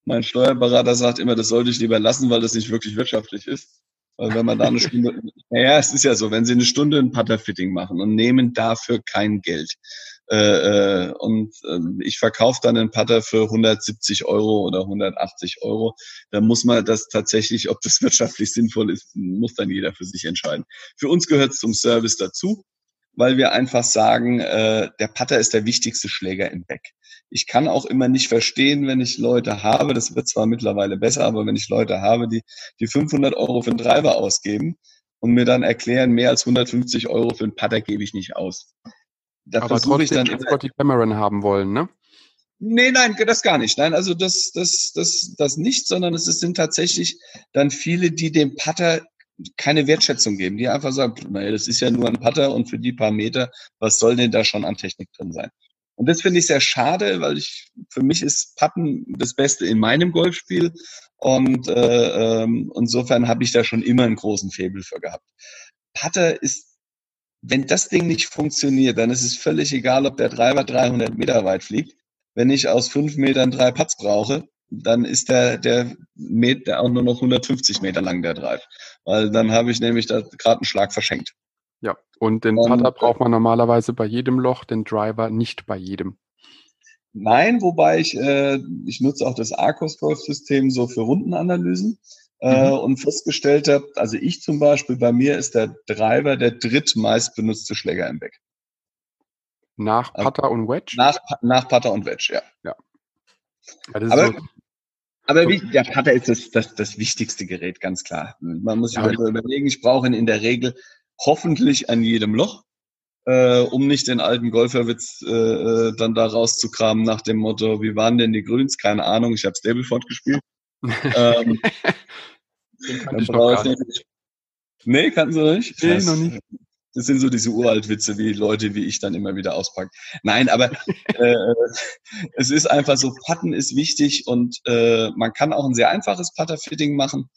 mein Steuerberater sagt immer, das sollte ich lieber lassen, weil das nicht wirklich wirtschaftlich ist. Weil wenn man da eine Stunde, naja, es ist ja so, wenn Sie eine Stunde ein Putterfitting machen und nehmen dafür kein Geld, äh, äh, und äh, ich verkaufe dann einen Putter für 170 Euro oder 180 Euro, dann muss man das tatsächlich, ob das wirtschaftlich sinnvoll ist, muss dann jeder für sich entscheiden. Für uns gehört es zum Service dazu weil wir einfach sagen, äh, der Putter ist der wichtigste Schläger im Back. Ich kann auch immer nicht verstehen, wenn ich Leute habe, das wird zwar mittlerweile besser, aber wenn ich Leute habe, die, die 500 Euro für einen Driver ausgeben und mir dann erklären, mehr als 150 Euro für einen Putter gebe ich nicht aus. Da aber trotzdem ich dann Scotty Cameron haben wollen, ne? Nee, nein, das gar nicht. Nein, also das, das, das, das nicht, sondern es sind tatsächlich dann viele, die dem Putter keine Wertschätzung geben, die einfach sagen, naja, das ist ja nur ein Putter und für die paar Meter, was soll denn da schon an Technik drin sein? Und das finde ich sehr schade, weil ich für mich ist Putten das Beste in meinem Golfspiel und äh, ähm, insofern habe ich da schon immer einen großen Faible für gehabt. Putter ist, wenn das Ding nicht funktioniert, dann ist es völlig egal, ob der Driver 300 Meter weit fliegt. Wenn ich aus fünf Metern drei Putts brauche, dann ist der, der Meter auch nur noch 150 Meter lang, der Drive. Weil dann habe ich nämlich da gerade einen Schlag verschenkt. Ja, und den Putter braucht man normalerweise bei jedem Loch, den Driver nicht bei jedem. Nein, wobei ich, äh, ich nutze auch das Arcos Golf System so für Rundenanalysen äh, mhm. und festgestellt habe, also ich zum Beispiel, bei mir ist der Driver der drittmeist benutzte Schläger im Back. Nach also Putter also, und Wedge? Nach, nach Putter und Wedge, ja. Ja, ja, Aber so, Aber wie, der Putter ist das, das, das wichtigste Gerät, ganz klar. Man muss sich ja, überlegen, ich brauche ihn in der Regel hoffentlich an jedem Loch, äh, um nicht den alten Golferwitz äh, äh dann da rauszukramen nach dem Motto, wie waren denn die Grüns? Keine Ahnung, ich habe Stableford gespielt. ähm, kann ich noch nicht. Nee, kannten Sie nicht? Nee, noch nicht. Das sind so diese Uraltwitze, wie Leute wie ich dann immer wieder auspacken. Nein, aber äh, es ist einfach so, Putten ist wichtig und äh, man kann auch ein sehr einfaches Putterfitting machen.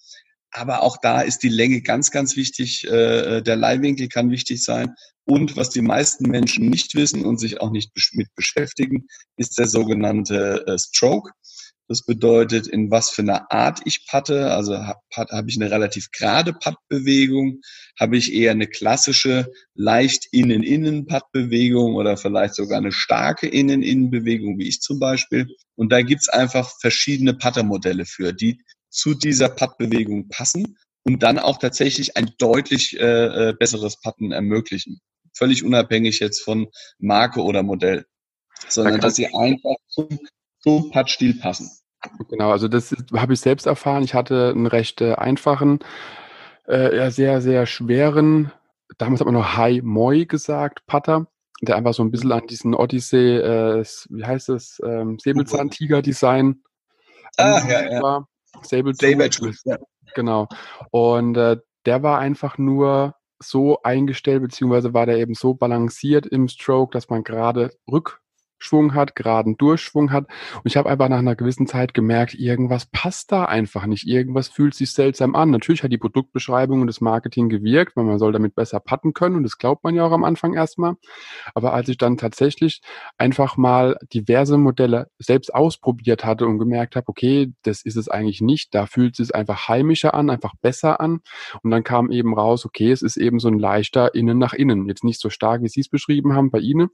Aber auch da ist die Länge ganz, ganz wichtig. Äh, der Leihwinkel kann wichtig sein. Und was die meisten Menschen nicht wissen und sich auch nicht mit beschäftigen, ist der sogenannte äh, Stroke. Das bedeutet, in was für einer Art ich patte. Also habe hab ich eine relativ gerade Pattbewegung, habe ich eher eine klassische, leicht Innen-Innen-Pattbewegung oder vielleicht sogar eine starke Innen-Innen-Bewegung, wie ich zum Beispiel. Und da gibt's einfach verschiedene Pattermodelle für, die zu dieser Pattbewegung passen und dann auch tatsächlich ein deutlich äh, äh besseres Patten ermöglichen. Völlig unabhängig jetzt von Marke oder Modell, sondern da dass sie einfach zum, zum Pattstil passen. Genau, also das habe ich selbst erfahren. Ich hatte einen recht äh, einfachen, äh, sehr, sehr schweren, damals hat man noch High Moi gesagt, Putter, der einfach so ein bisschen an diesen Odyssey, äh, wie heißt es, ähm, Säbelzahntiger-Design ah, ja, ja. war. Twist, ja. Genau. Und äh, der war einfach nur so eingestellt, beziehungsweise war der eben so balanciert im Stroke, dass man gerade rück Schwung hat, geraden Durchschwung hat. Und ich habe einfach nach einer gewissen Zeit gemerkt, irgendwas passt da einfach nicht. Irgendwas fühlt sich seltsam an. Natürlich hat die Produktbeschreibung und das Marketing gewirkt, weil man soll damit besser patten können. Und das glaubt man ja auch am Anfang erstmal. Aber als ich dann tatsächlich einfach mal diverse Modelle selbst ausprobiert hatte und gemerkt habe, okay, das ist es eigentlich nicht. Da fühlt es sich einfach heimischer an, einfach besser an. Und dann kam eben raus, okay, es ist eben so ein leichter Innen nach Innen. Jetzt nicht so stark, wie Sie es beschrieben haben bei Ihnen,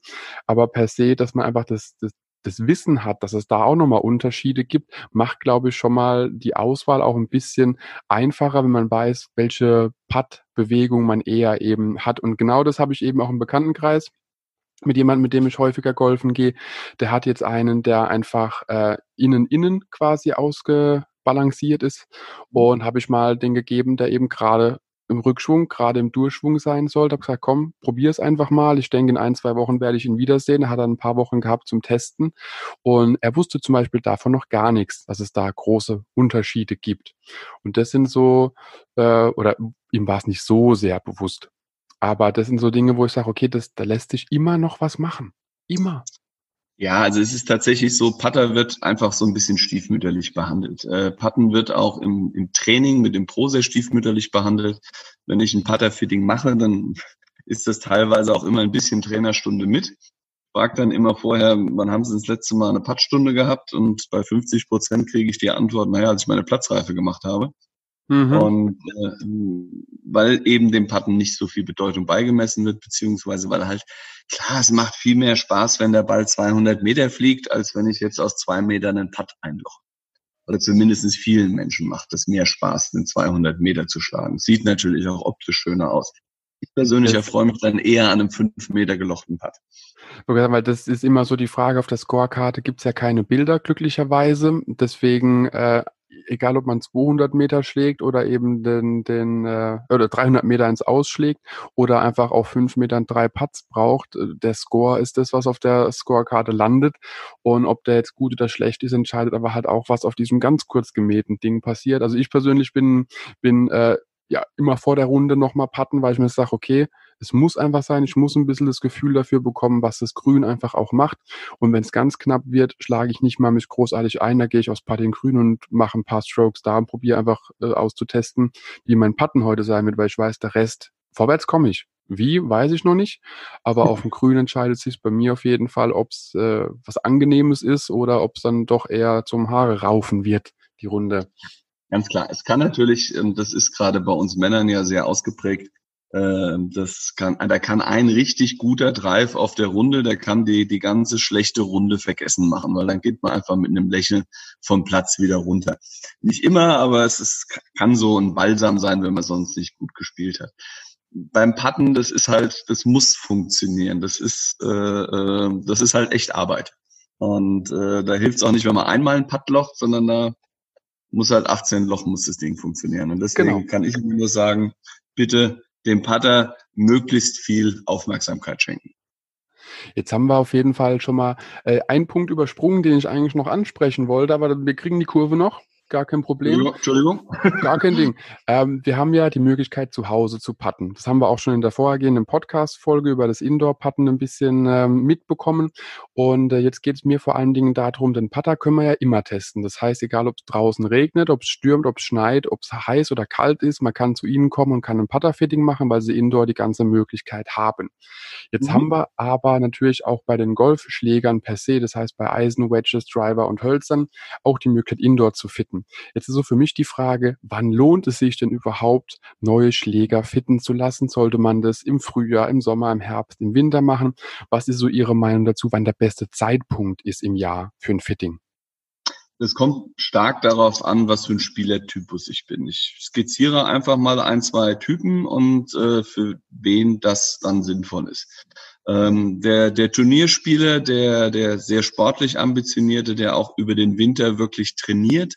aber per se, dass man einfach einfach das, das, das Wissen hat, dass es da auch nochmal Unterschiede gibt, macht, glaube ich, schon mal die Auswahl auch ein bisschen einfacher, wenn man weiß, welche Putt-Bewegung man eher eben hat. Und genau das habe ich eben auch im Bekanntenkreis mit jemandem, mit dem ich häufiger golfen gehe. Der hat jetzt einen, der einfach äh, innen-innen quasi ausgebalanciert ist. Und habe ich mal den gegeben, der eben gerade im Rückschwung, gerade im Durchschwung sein sollte. Habe gesagt, komm, probier es einfach mal. Ich denke, in ein, zwei Wochen werde ich ihn wiedersehen. Er hat dann ein paar Wochen gehabt zum Testen. Und er wusste zum Beispiel davon noch gar nichts, dass es da große Unterschiede gibt. Und das sind so, äh, oder ihm war es nicht so sehr bewusst. Aber das sind so Dinge, wo ich sage, okay, das, da lässt sich immer noch was machen. Immer. Ja, also es ist tatsächlich so, Putter wird einfach so ein bisschen stiefmütterlich behandelt. Äh, Putten wird auch im, im Training mit dem Pro sehr stiefmütterlich behandelt. Wenn ich ein Putter-Fitting mache, dann ist das teilweise auch immer ein bisschen Trainerstunde mit. Frag dann immer vorher, wann haben Sie das letzte Mal eine Pattstunde gehabt? Und bei 50 Prozent kriege ich die Antwort, naja, als ich meine Platzreife gemacht habe. Mhm. Und äh, weil eben dem Putten nicht so viel Bedeutung beigemessen wird, beziehungsweise weil halt, klar, es macht viel mehr Spaß, wenn der Ball 200 Meter fliegt, als wenn ich jetzt aus zwei Metern einen Putt einloche. Oder zumindest vielen Menschen macht es mehr Spaß, den 200 Meter zu schlagen. Sieht natürlich auch optisch schöner aus. Ich persönlich erfreue mich dann eher an einem 5 Meter gelochten Putt. Weil das ist immer so die Frage, auf der Scorekarte gibt es ja keine Bilder, glücklicherweise. Deswegen äh, egal ob man 200 Meter schlägt oder eben den, den äh, oder 300 Meter ins Ausschlägt oder einfach auf 5 Metern drei Putts braucht. Äh, der Score ist das, was auf der Scorekarte landet. Und ob der jetzt gut oder schlecht ist, entscheidet aber halt auch, was auf diesem ganz kurz gemähten Ding passiert. Also ich persönlich bin, bin äh, ja immer vor der Runde nochmal putten, weil ich mir sage, okay, es muss einfach sein, ich muss ein bisschen das Gefühl dafür bekommen, was das Grün einfach auch macht. Und wenn es ganz knapp wird, schlage ich nicht mal mich großartig ein, da gehe ich aufs Putting Grün und mache ein paar Strokes da und probiere einfach äh, auszutesten, wie mein Putten heute sein wird, weil ich weiß, der Rest, vorwärts komme ich. Wie, weiß ich noch nicht. Aber auf dem Grün entscheidet sich bei mir auf jeden Fall, ob es äh, was Angenehmes ist oder ob es dann doch eher zum Haare raufen wird, die Runde. Ganz klar. Es kann natürlich, ähm, das ist gerade bei uns Männern ja sehr ausgeprägt, das kann, da kann ein richtig guter Drive auf der Runde, der kann die, die ganze schlechte Runde vergessen machen, weil dann geht man einfach mit einem Lächeln vom Platz wieder runter. Nicht immer, aber es ist, kann so ein Balsam sein, wenn man sonst nicht gut gespielt hat. Beim Putten, das ist halt, das muss funktionieren. Das ist, äh, äh das ist halt echt Arbeit. Und äh, da hilft es auch nicht, wenn man einmal einen Putt locht, sondern da muss halt 18 Loch muss das Ding funktionieren. Und deswegen genau. kann ich nur sagen, bitte dem Putter möglichst viel Aufmerksamkeit schenken. Jetzt haben wir auf jeden Fall schon mal äh, einen Punkt übersprungen, den ich eigentlich noch ansprechen wollte, aber wir kriegen die Kurve noch gar kein Problem. Entschuldigung. Gar kein Ding. Ähm, wir haben ja die Möglichkeit, zu Hause zu putten. Das haben wir auch schon in der vorhergehenden Podcast-Folge über das Indoor-Putten ein bisschen ähm, mitbekommen. Und äh, jetzt geht es mir vor allen Dingen darum, den Putter können wir ja immer testen. Das heißt, egal ob es draußen regnet, ob es stürmt, ob es schneit, ob es heiß oder kalt ist, man kann zu Ihnen kommen und kann ein Putter-Fitting machen, weil Sie Indoor die ganze Möglichkeit haben. Jetzt mhm. haben wir aber natürlich auch bei den Golfschlägern per se, das heißt bei Eisen, Wedges, Driver und Hölzern, auch die Möglichkeit, Indoor zu fitten fitten. Jetzt ist so für mich die Frage, wann lohnt es sich denn überhaupt, neue Schläger fitten zu lassen? Sollte man das im Frühjahr, im Sommer, im Herbst, im Winter machen? Was ist so Ihre Meinung dazu, wann der beste Zeitpunkt ist im Jahr für ein Fitting? Es kommt stark darauf an, was für ein Spielertypus ich bin. Ich skizziere einfach mal ein, zwei Typen und äh, für wen das dann sinnvoll ist. Ähm, der, der Turnierspieler, der, der sehr sportlich ambitionierte, der auch über den Winter wirklich trainiert,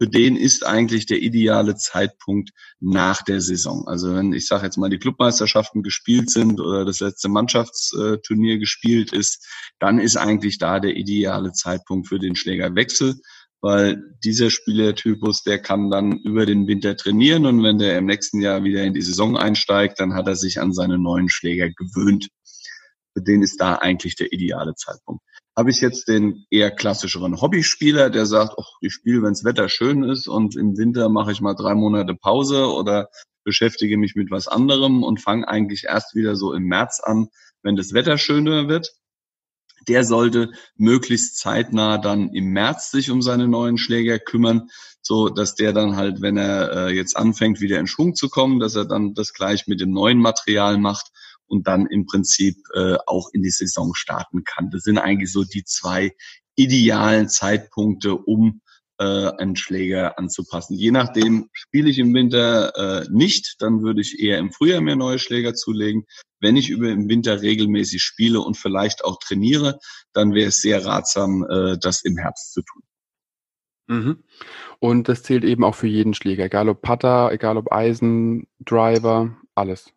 für den ist eigentlich der ideale Zeitpunkt nach der Saison. Also wenn ich sage jetzt mal die Clubmeisterschaften gespielt sind oder das letzte Mannschaftsturnier gespielt ist, dann ist eigentlich da der ideale Zeitpunkt für den Schlägerwechsel, weil dieser Spielertypus, der kann dann über den Winter trainieren und wenn der im nächsten Jahr wieder in die Saison einsteigt, dann hat er sich an seine neuen Schläger gewöhnt. Für den ist da eigentlich der ideale Zeitpunkt. Habe ich jetzt den eher klassischeren Hobbyspieler, der sagt, ich spiele, wenns Wetter schön ist und im Winter mache ich mal drei Monate Pause oder beschäftige mich mit was anderem und fange eigentlich erst wieder so im März an, wenn das Wetter schöner wird. Der sollte möglichst zeitnah dann im März sich um seine neuen Schläger kümmern, so dass der dann halt, wenn er äh, jetzt anfängt, wieder in Schwung zu kommen, dass er dann das gleich mit dem neuen Material macht und dann im Prinzip äh, auch in die Saison starten kann. Das sind eigentlich so die zwei idealen Zeitpunkte, um äh, einen Schläger anzupassen. Je nachdem spiele ich im Winter äh, nicht, dann würde ich eher im Frühjahr mehr neue Schläger zulegen. Wenn ich über im Winter regelmäßig spiele und vielleicht auch trainiere, dann wäre es sehr ratsam, äh, das im Herbst zu tun. Mhm. Und das zählt eben auch für jeden Schläger, egal ob Putter, egal ob Eisen, Driver, alles.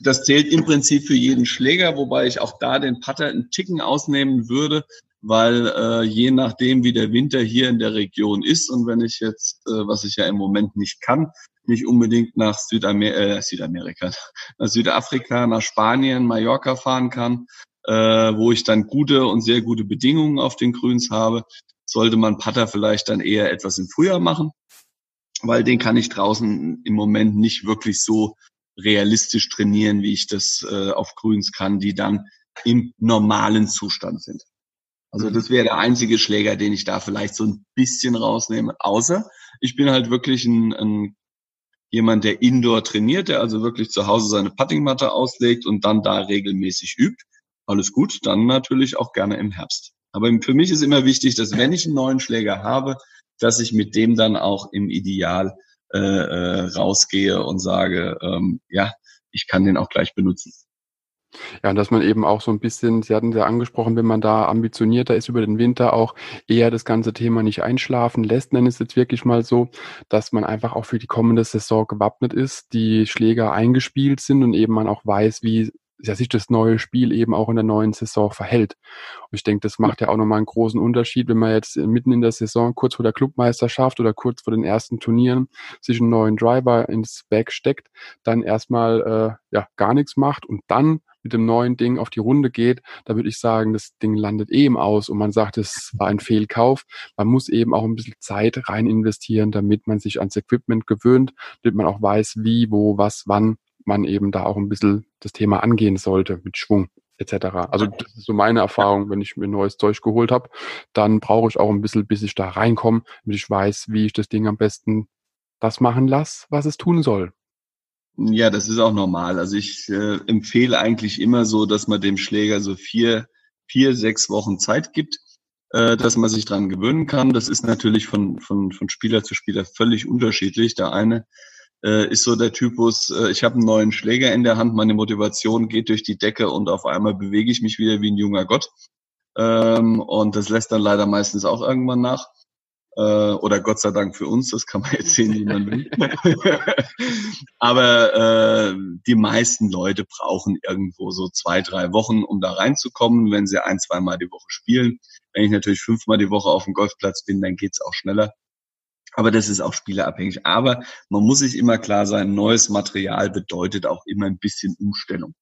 Das zählt im Prinzip für jeden Schläger, wobei ich auch da den Putter einen Ticken ausnehmen würde, weil äh, je nachdem, wie der Winter hier in der Region ist und wenn ich jetzt, äh, was ich ja im Moment nicht kann, nicht unbedingt nach Südamer äh, Südamerika, nach Südafrika, nach Spanien, Mallorca fahren kann, äh, wo ich dann gute und sehr gute Bedingungen auf den Grüns habe, sollte man Putter vielleicht dann eher etwas im Frühjahr machen, weil den kann ich draußen im Moment nicht wirklich so realistisch trainieren, wie ich das äh, auf Grüns kann, die dann im normalen Zustand sind. Also mhm. das wäre der einzige Schläger, den ich da vielleicht so ein bisschen rausnehme. Außer ich bin halt wirklich ein, ein jemand, der Indoor trainiert, der also wirklich zu Hause seine Puttingmatte auslegt und dann da regelmäßig übt. Alles gut, dann natürlich auch gerne im Herbst. Aber für mich ist immer wichtig, dass wenn ich einen neuen Schläger habe, dass ich mit dem dann auch im Ideal äh, äh, rausgehe und sage, ähm, ja, ich kann den auch gleich benutzen. Ja, und dass man eben auch so ein bisschen, Sie hatten ja angesprochen, wenn man da ambitionierter ist über den Winter, auch eher das ganze Thema nicht einschlafen lässt, nenne es jetzt wirklich mal so, dass man einfach auch für die kommende Saison gewappnet ist, die Schläger eingespielt sind und eben man auch weiß, wie ja, sich das neue Spiel eben auch in der neuen Saison verhält. Und ich denke, das macht ja auch nochmal einen großen Unterschied, wenn man jetzt mitten in der Saison, kurz vor der Clubmeisterschaft oder kurz vor den ersten Turnieren, sich einen neuen Driver ins Bag steckt, dann erstmal äh, ja gar nichts macht und dann mit dem neuen Ding auf die Runde geht, da würde ich sagen, das Ding landet eben aus und man sagt, es war ein Fehlkauf. Man muss eben auch ein bisschen Zeit rein investieren, damit man sich ans Equipment gewöhnt, damit man auch weiß, wie, wo, was, wann man eben da auch ein bisschen das Thema angehen sollte mit Schwung etc. Also das ist so meine Erfahrung, wenn ich mir neues Zeug geholt habe, dann brauche ich auch ein bisschen, bis ich da reinkomme, damit ich weiß, wie ich das Ding am besten das machen lasse, was es tun soll. Ja, das ist auch normal. Also ich äh, empfehle eigentlich immer so, dass man dem Schläger so vier, vier, sechs Wochen Zeit gibt, äh, dass man sich dran gewöhnen kann. Das ist natürlich von, von, von Spieler zu Spieler völlig unterschiedlich. Der eine äh, ist so der Typus, äh, ich habe einen neuen Schläger in der Hand, meine Motivation geht durch die Decke und auf einmal bewege ich mich wieder wie ein junger Gott. Ähm, und das lässt dann leider meistens auch irgendwann nach. äh, oder Gott sei Dank für uns, das kann man jetzt sehen, wie man will. Aber äh, die meisten Leute brauchen irgendwo so zwei, drei Wochen, um da reinzukommen, wenn sie ein, zweimal die Woche spielen. Wenn ich natürlich fünfmal die Woche auf dem Golfplatz bin, dann geht's auch schneller. Aber das ist auch spielerabhängig. Aber man muss sich immer klar sein, neues Material bedeutet auch immer ein bisschen Umstellung.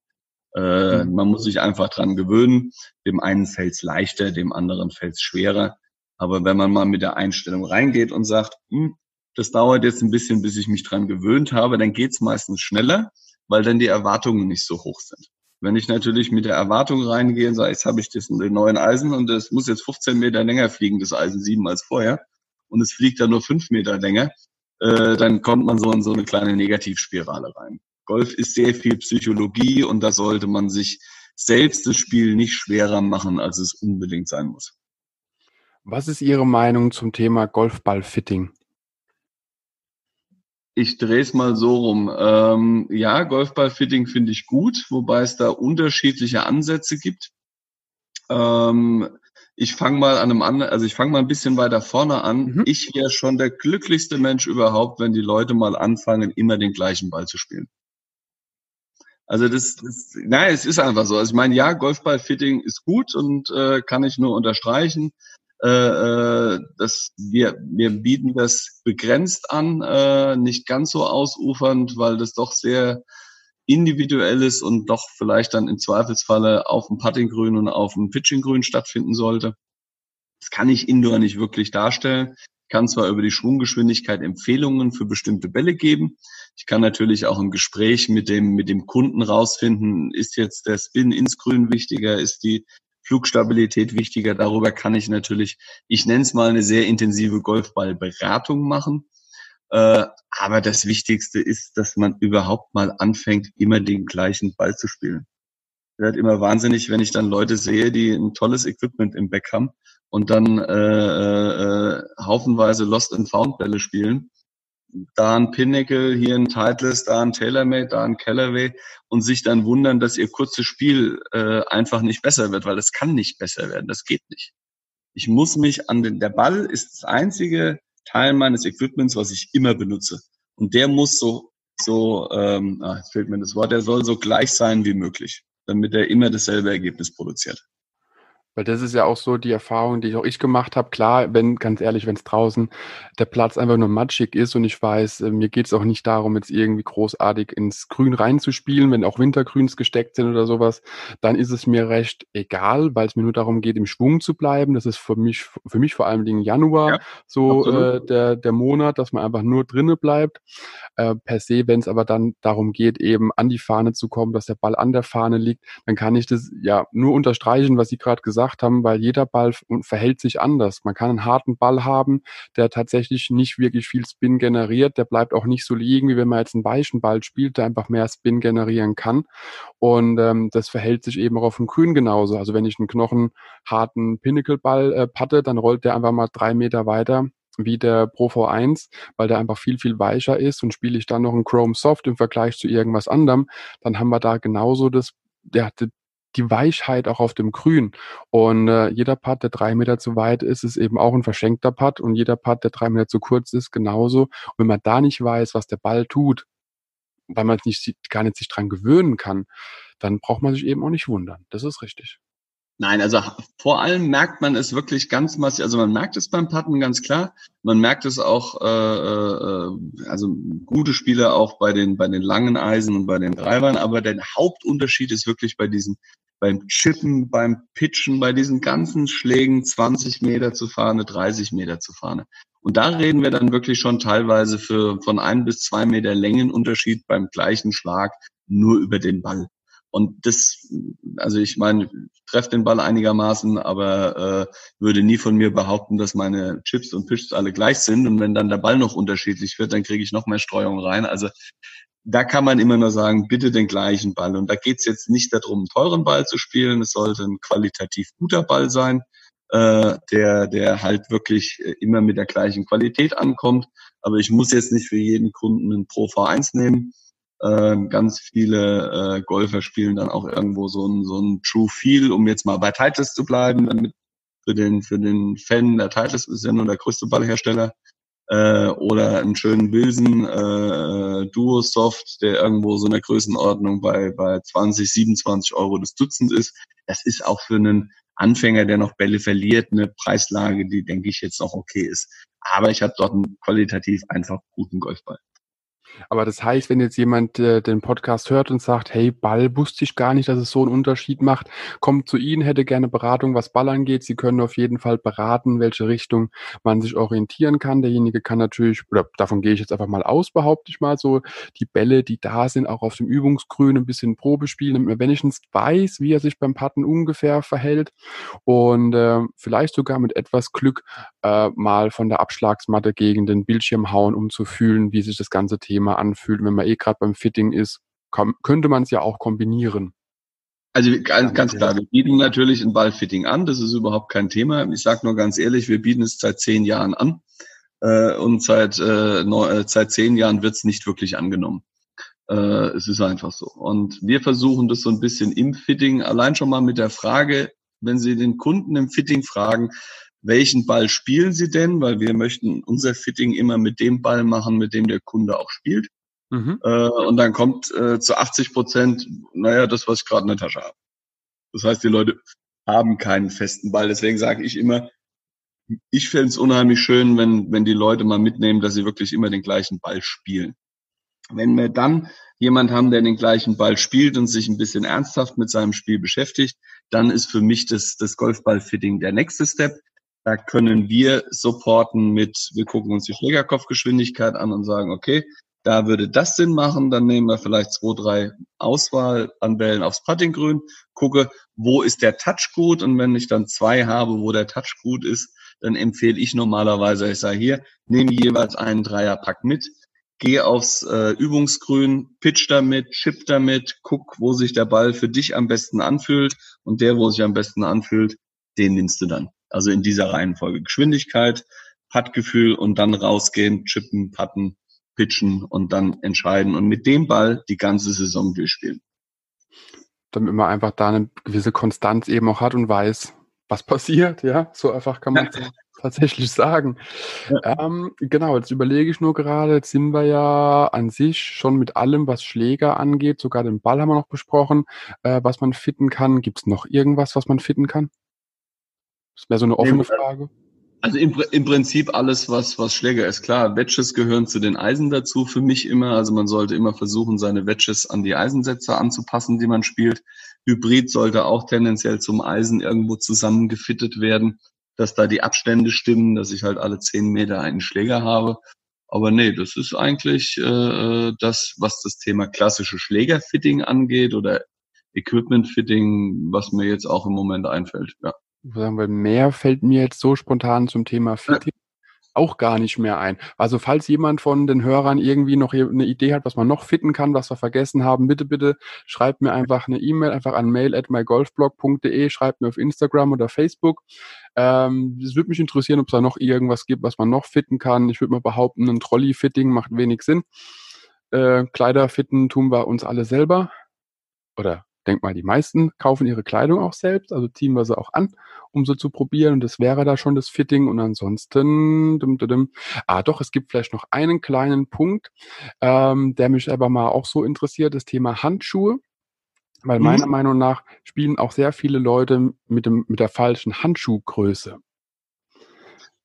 Äh, mhm. Man muss sich einfach dran gewöhnen. Dem einen fällt's leichter, dem anderen fällt's schwerer. Aber wenn man mal mit der Einstellung reingeht und sagt, hm, das dauert jetzt ein bisschen, bis ich mich dran gewöhnt habe, dann geht's meistens schneller, weil dann die Erwartungen nicht so hoch sind. Wenn ich natürlich mit der Erwartung reingehe und sage, jetzt habe ich das den neuen Eisen und es muss jetzt 15 Meter länger fliegen, das Eisen 7 als vorher, und es fliegt dann nur 5 Meter länger, äh, dann kommt man so in so eine kleine Negativspirale rein. Golf ist sehr viel Psychologie und da sollte man sich selbst das Spiel nicht schwerer machen, als es unbedingt sein muss. Was ist Ihre Meinung zum Thema Golfballfitting? Ich drehe es mal so rum. Ähm, ja, Golfballfitting finde ich gut, wobei es da unterschiedliche Ansätze gibt. Ähm, ich fange mal an einem anderen, also ich fange mal ein bisschen weiter vorne an. Mhm. Ich wäre schon der glücklichste Mensch überhaupt, wenn die Leute mal anfangen, immer den gleichen Ball zu spielen. Also das, das nein, es ist einfach so. Also ich meine, ja, Golfballfitting ist gut und äh, kann ich nur unterstreichen. Äh, äh, das, wir, wir bieten das begrenzt an, äh, nicht ganz so ausufernd, weil das doch sehr individuell ist und doch vielleicht dann im Zweifelsfalle auf dem Puttinggrün und auf dem Pitchinggrün stattfinden sollte. Das kann ich indoor nicht wirklich darstellen. Ich kann zwar über die Schwunggeschwindigkeit Empfehlungen für bestimmte Bälle geben. Ich kann natürlich auch im Gespräch mit dem, mit dem Kunden rausfinden, ist jetzt der Spin ins Grün wichtiger, ist die Flugstabilität wichtiger. Darüber kann ich natürlich, ich nenne es mal eine sehr intensive Golfballberatung machen. Äh, aber das Wichtigste ist, dass man überhaupt mal anfängt, immer den gleichen Ball zu spielen. Ich werde immer wahnsinnig, wenn ich dann Leute sehe, die ein tolles Equipment im Back haben und dann äh, äh, haufenweise Lost and Found Bälle spielen da ein Pinnacle, hier ein Titleist, da ein TaylorMade, da ein Callaway und sich dann wundern, dass ihr kurzes Spiel äh, einfach nicht besser wird, weil es kann nicht besser werden, das geht nicht. Ich muss mich an den, der Ball ist das einzige Teil meines Equipments, was ich immer benutze. Und der muss so, so, ähm, ah, jetzt fehlt mir das Wort, der soll so gleich sein wie möglich, damit er immer dasselbe Ergebnis produziert. Weil das ist ja auch so die Erfahrung, die auch ich gemacht habe. Klar, wenn, ganz ehrlich, wenn es draußen der Platz einfach nur matschig ist und ich weiß, äh, mir geht es auch nicht darum, jetzt irgendwie großartig ins Grün reinzuspielen, wenn auch Wintergrüns gesteckt sind oder sowas, dann ist es mir recht egal, weil es mir nur darum geht, im Schwung zu bleiben. Das ist für mich, für mich vor allem den Januar ja, so äh, der, der Monat, dass man einfach nur drinne bleibt. Äh, per se, wenn es aber dann darum geht, eben an die Fahne zu kommen, dass der Ball an der Fahne liegt, dann kann ich das ja nur unterstreichen, was Sie gerade gesagt gesagt haben, weil jeder Ball verhält sich anders. Man kann einen harten Ball haben, der tatsächlich nicht wirklich viel Spin generiert. Der bleibt auch nicht so liegen, wie wenn man jetzt einen weichen Ball spielt, der einfach mehr Spin generieren kann. Und ähm, das verhält sich eben auch auf dem Grün genauso. Also wenn ich einen knochenharten Pinnacle-Ball äh, patte, dann rollt der einfach mal drei Meter weiter wie der Pro V1, weil der einfach viel, viel weicher ist und spiele ich dann noch einen Chrome Soft im Vergleich zu irgendwas anderem, dann haben wir da genauso das, ja, die Weichheit auch auf dem Grün. Und äh, jeder Putt, der drei Meter zu weit ist, ist eben auch ein verschenkter Putt und jeder Putt, der drei Meter zu kurz ist, genauso. Und wenn man da nicht weiß, was der Ball tut, weil man nicht, gar nicht sich dran gewöhnen kann, dann braucht man sich eben auch nicht wundern. Das ist richtig. Nein, also vor allem merkt man es wirklich ganz massiv. Also man merkt es beim Putten ganz klar. Man merkt es auch, äh, äh, also gute Spieler auch bei den bei den langen Eisen und bei den Treibern. Aber der Hauptunterschied ist wirklich bei diesen beim Chippen, beim Pitchen, bei diesen ganzen Schlägen 20 Meter zu fahren, 30 Meter zu fahren. Und da reden wir dann wirklich schon teilweise für von ein bis zwei Meter Längenunterschied beim gleichen Schlag nur über den Ball. Und das, also ich meine, treffe den Ball einigermaßen, aber äh, würde nie von mir behaupten, dass meine Chips und Pitches alle gleich sind. Und wenn dann der Ball noch unterschiedlich wird, dann kriege ich noch mehr Streuung rein. Also da kann man immer nur sagen, bitte den gleichen Ball. Und da geht es jetzt nicht darum, einen teuren Ball zu spielen. Es sollte ein qualitativ guter Ball sein, äh, der, der halt wirklich äh, immer mit der gleichen Qualität ankommt. Aber ich muss jetzt nicht für jeden Kunden einen Pro V1 nehmen. Äh, ganz viele äh, Golfer spielen dann auch irgendwo so ein, so ein True Feel, um jetzt mal bei Titles zu bleiben, damit für den, für den Fan der Titles ist ja nur der größte Ballhersteller äh, oder einen schönen Bilsen äh, Duo Soft, der irgendwo so in der Größenordnung bei, bei 20, 27 Euro das Dutzend ist. Das ist auch für einen Anfänger, der noch Bälle verliert, eine Preislage, die, denke ich, jetzt noch okay ist. Aber ich habe dort einen qualitativ einfach guten Golfball. Aber das heißt, wenn jetzt jemand äh, den Podcast hört und sagt, hey, Ball wusste ich gar nicht, dass es so einen Unterschied macht, kommt zu Ihnen, hätte gerne Beratung, was Ball angeht. Sie können auf jeden Fall beraten, welche Richtung man sich orientieren kann. Derjenige kann natürlich, oder davon gehe ich jetzt einfach mal aus, behaupte ich mal so, die Bälle, die da sind, auch auf dem Übungsgrün ein bisschen Probe spielen, damit man wenigstens weiß, wie er sich beim Patten ungefähr verhält und äh, vielleicht sogar mit etwas Glück äh, mal von der Abschlagsmatte gegen den Bildschirm hauen, um zu fühlen, wie sich das ganze Thema angenehmer anfühlt. Wenn man eh gerade beim Fitting ist, kann, könnte man es ja auch kombinieren. Also ganz, ganz klar, wir bieten natürlich ein Ballfitting an, das ist überhaupt kein Thema. Ich sage nur ganz ehrlich, wir bieten es seit zehn Jahren an äh, und seit, äh, äh, seit zehn Jahren wird es nicht wirklich angenommen. Äh, es ist einfach so. Und wir versuchen das so ein bisschen im Fitting, allein schon mal mit der Frage, wenn Sie den Kunden im Fitting fragen, welchen Ball spielen Sie denn? Weil wir möchten unser Fitting immer mit dem Ball machen, mit dem der Kunde auch spielt. Mhm. Äh, und dann kommt äh, zu 80 Prozent, naja, das, was ich gerade in der Tasche habe. Das heißt, die Leute haben keinen festen Ball. Deswegen sage ich immer, ich fände es unheimlich schön, wenn, wenn die Leute mal mitnehmen, dass sie wirklich immer den gleichen Ball spielen. Wenn wir dann jemand haben, der den gleichen Ball spielt und sich ein bisschen ernsthaft mit seinem Spiel beschäftigt, dann ist für mich das, das Golfball-Fitting der nächste Step. Da können wir supporten mit, wir gucken uns die Schlägerkopfgeschwindigkeit an und sagen, okay, da würde das Sinn machen, dann nehmen wir vielleicht zwei, drei Auswahl an Bällen aufs Puttinggrün, gucke, wo ist der Touch gut? Und wenn ich dann zwei habe, wo der Touch gut ist, dann empfehle ich normalerweise, ich sage hier, nehme jeweils einen Dreierpack mit, geh aufs äh, Übungsgrün, pitch damit, chip damit, guck, wo sich der Ball für dich am besten anfühlt. Und der, wo sich am besten anfühlt, den nimmst du dann. Also in dieser Reihenfolge. Geschwindigkeit, Puttgefühl und dann rausgehen, chippen, putten, pitchen und dann entscheiden und mit dem Ball die ganze Saison durchspielen. Damit man einfach da eine gewisse Konstanz eben auch hat und weiß, was passiert, ja. So einfach kann man ja. tatsächlich sagen. Ja. Ähm, genau, jetzt überlege ich nur gerade, jetzt sind wir ja an sich schon mit allem, was Schläger angeht, sogar den Ball haben wir noch besprochen, äh, was man fitten kann. Gibt es noch irgendwas, was man fitten kann? Das wäre so eine offene Frage. Also im, im Prinzip alles, was, was Schläger ist. Klar, Wedges gehören zu den Eisen dazu für mich immer. Also man sollte immer versuchen, seine Wedges an die Eisensätze anzupassen, die man spielt. Hybrid sollte auch tendenziell zum Eisen irgendwo zusammengefittet werden, dass da die Abstände stimmen, dass ich halt alle zehn Meter einen Schläger habe. Aber nee, das ist eigentlich äh, das, was das Thema klassische Schlägerfitting angeht oder Equipment-Fitting, was mir jetzt auch im Moment einfällt. Ja sagen wir, mehr fällt mir jetzt so spontan zum Thema Fitting auch gar nicht mehr ein. Also falls jemand von den Hörern irgendwie noch eine Idee hat, was man noch fitten kann, was wir vergessen haben, bitte, bitte schreibt mir einfach eine E-Mail, einfach an mail at mygolfblog.de, schreibt mir auf Instagram oder Facebook. Ähm, es würde mich interessieren, ob es da noch irgendwas gibt, was man noch fitten kann. Ich würde mal behaupten, ein Trolley-Fitting macht wenig Sinn. Äh, Kleider fitten tun wir uns alle selber. Oder denk mal, die meisten kaufen ihre Kleidung auch selbst, also ziehen wir sie auch an, um sie zu probieren. Und das wäre da schon das Fitting. Und ansonsten, dum, dum, dum. ah doch, es gibt vielleicht noch einen kleinen Punkt, ähm, der mich aber mal auch so interessiert, das Thema Handschuhe. Weil meiner mhm. Meinung nach spielen auch sehr viele Leute mit, dem, mit der falschen Handschuhgröße.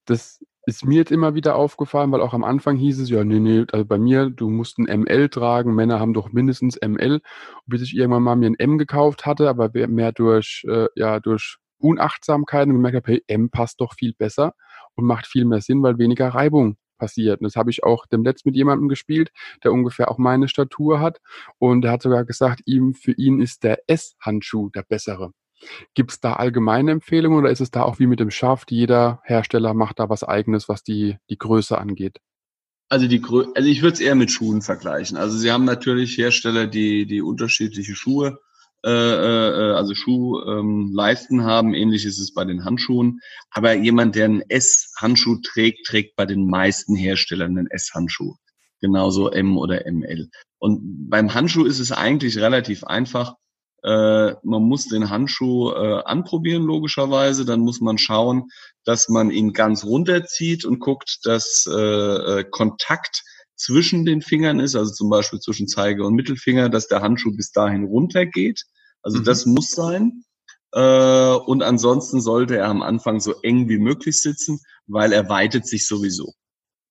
Das ist mir jetzt immer wieder aufgefallen, weil auch am Anfang hieß es, ja, nee, nee, also bei mir, du musst ein ML tragen, Männer haben doch mindestens ML, bis ich irgendwann mal mir ein M gekauft hatte, aber mehr durch, äh, ja, durch Unachtsamkeit und gemerkt habe, hey, M passt doch viel besser und macht viel mehr Sinn, weil weniger Reibung passiert. Und das habe ich auch dem Letzt mit jemandem gespielt, der ungefähr auch meine Statur hat. Und er hat sogar gesagt, ihm, für ihn ist der S-Handschuh der bessere. Gibt es da allgemeine Empfehlungen oder ist es da auch wie mit dem Schaft, jeder Hersteller macht da was eigenes, was die, die Größe angeht? Also die Grö also ich würde es eher mit Schuhen vergleichen. Also sie haben natürlich Hersteller, die die unterschiedliche Schuhe, äh, äh, also Schuhleisten ähm, haben. Ähnlich ist es bei den Handschuhen. Aber jemand, der einen S-Handschuh trägt, trägt bei den meisten Herstellern einen S-Handschuh. Genauso M oder ML. Und beim Handschuh ist es eigentlich relativ einfach Äh, man muss den Handschuh äh, anprobieren, logischerweise. Dann muss man schauen, dass man ihn ganz runterzieht und guckt, dass äh, äh, Kontakt zwischen den Fingern ist, also zum Beispiel zwischen Zeige und Mittelfinger, dass der Handschuh bis dahin runtergeht. Also mhm. das muss sein. Äh, und ansonsten sollte er am Anfang so eng wie möglich sitzen, weil er weitet sich sowieso.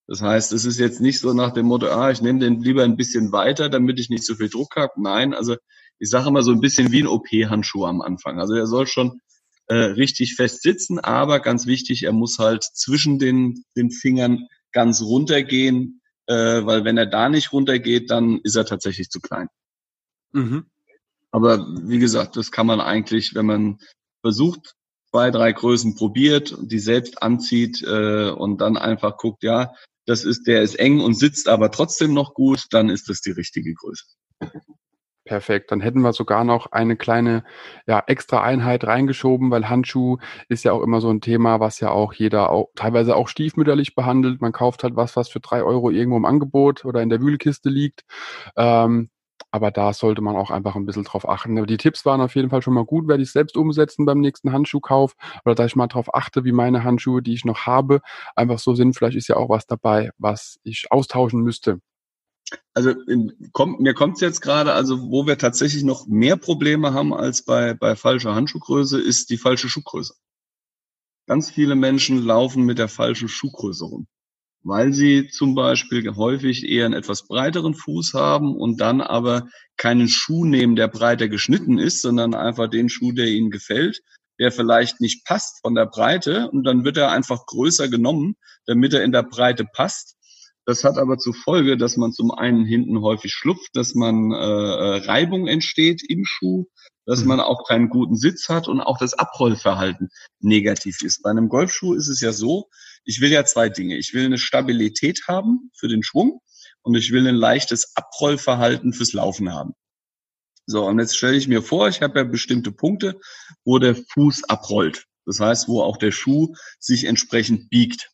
Das heißt, es ist jetzt nicht so nach dem Motto, ah, ich nehme den lieber ein bisschen weiter, damit ich nicht so viel Druck habe. Nein, also ich sage immer so ein bisschen wie ein OP-Handschuh am Anfang. Also er soll schon äh, richtig fest sitzen, aber ganz wichtig, er muss halt zwischen den, den Fingern ganz runtergehen, äh, weil wenn er da nicht runtergeht, dann ist er tatsächlich zu klein. Mhm. Aber wie gesagt, das kann man eigentlich, wenn man versucht, zwei, drei Größen probiert, die selbst anzieht äh, und dann einfach guckt, ja, das ist, der ist eng und sitzt aber trotzdem noch gut, dann ist das die richtige Größe. Perfekt. Dann hätten wir sogar noch eine kleine ja, extra Einheit reingeschoben, weil Handschuh ist ja auch immer so ein Thema, was ja auch jeder auch teilweise auch stiefmütterlich behandelt. Man kauft halt was, was für drei Euro irgendwo im Angebot oder in der Wühlkiste liegt. Ähm, aber da sollte man auch einfach ein bisschen drauf achten. Aber die Tipps waren auf jeden Fall schon mal gut, werde ich selbst umsetzen beim nächsten Handschuhkauf oder dass ich mal drauf achte, wie meine Handschuhe, die ich noch habe, einfach so sind. Vielleicht ist ja auch was dabei, was ich austauschen müsste. Also in, kommt, mir kommt es jetzt gerade, also wo wir tatsächlich noch mehr Probleme haben als bei, bei falscher Handschuhgröße, ist die falsche Schuhgröße. Ganz viele Menschen laufen mit der falschen Schuhgröße rum, weil sie zum Beispiel häufig eher einen etwas breiteren Fuß haben und dann aber keinen Schuh nehmen, der breiter geschnitten ist, sondern einfach den Schuh, der ihnen gefällt, der vielleicht nicht passt von der Breite und dann wird er einfach größer genommen, damit er in der Breite passt das hat aber zur Folge, dass man zum einen hinten häufig schlupft, dass man äh, äh, Reibung entsteht im Schuh, dass mhm. man auch keinen guten Sitz hat und auch das Abrollverhalten negativ ist. Bei einem Golfschuh ist es ja so, ich will ja zwei Dinge. Ich will eine Stabilität haben für den Schwung und ich will ein leichtes Abrollverhalten fürs Laufen haben. So, und jetzt stelle ich mir vor, ich habe ja bestimmte Punkte, wo der Fuß abrollt. Das heißt, wo auch der Schuh sich entsprechend biegt.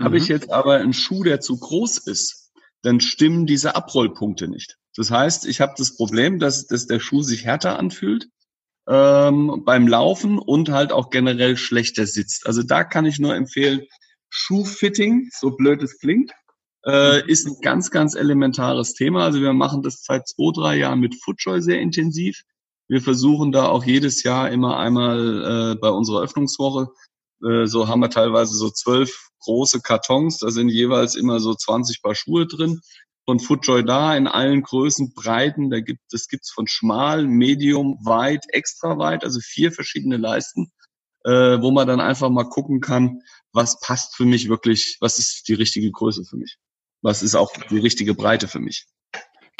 Mhm. Habe ich mhm. jetzt aber einen Schuh, der zu groß ist, dann stimmen diese Abrollpunkte nicht. Das heißt, ich habe das Problem, dass, dass der Schuh sich härter anfühlt ähm, beim Laufen und halt auch generell schlechter sitzt. Also da kann ich nur empfehlen, Schuhfitting, so blöd es klingt, äh, mhm. ist ein ganz, ganz elementares Thema. Also wir machen das seit zwei, drei Jahren mit Footjoy sehr intensiv. Wir versuchen da auch jedes Jahr immer einmal äh, bei unserer Öffnungswoche, äh, so haben wir teilweise so zwölf große Kartons, da sind jeweils immer so 20 Paar Schuhe drin. Von Footjoy da in allen Größen, Breiten, da gibt, das gibt's von schmal, medium, weit, extra weit, also vier verschiedene Leisten, äh, wo man dann einfach mal gucken kann, was passt für mich wirklich, was ist die richtige Größe für mich, was ist auch die richtige Breite für mich.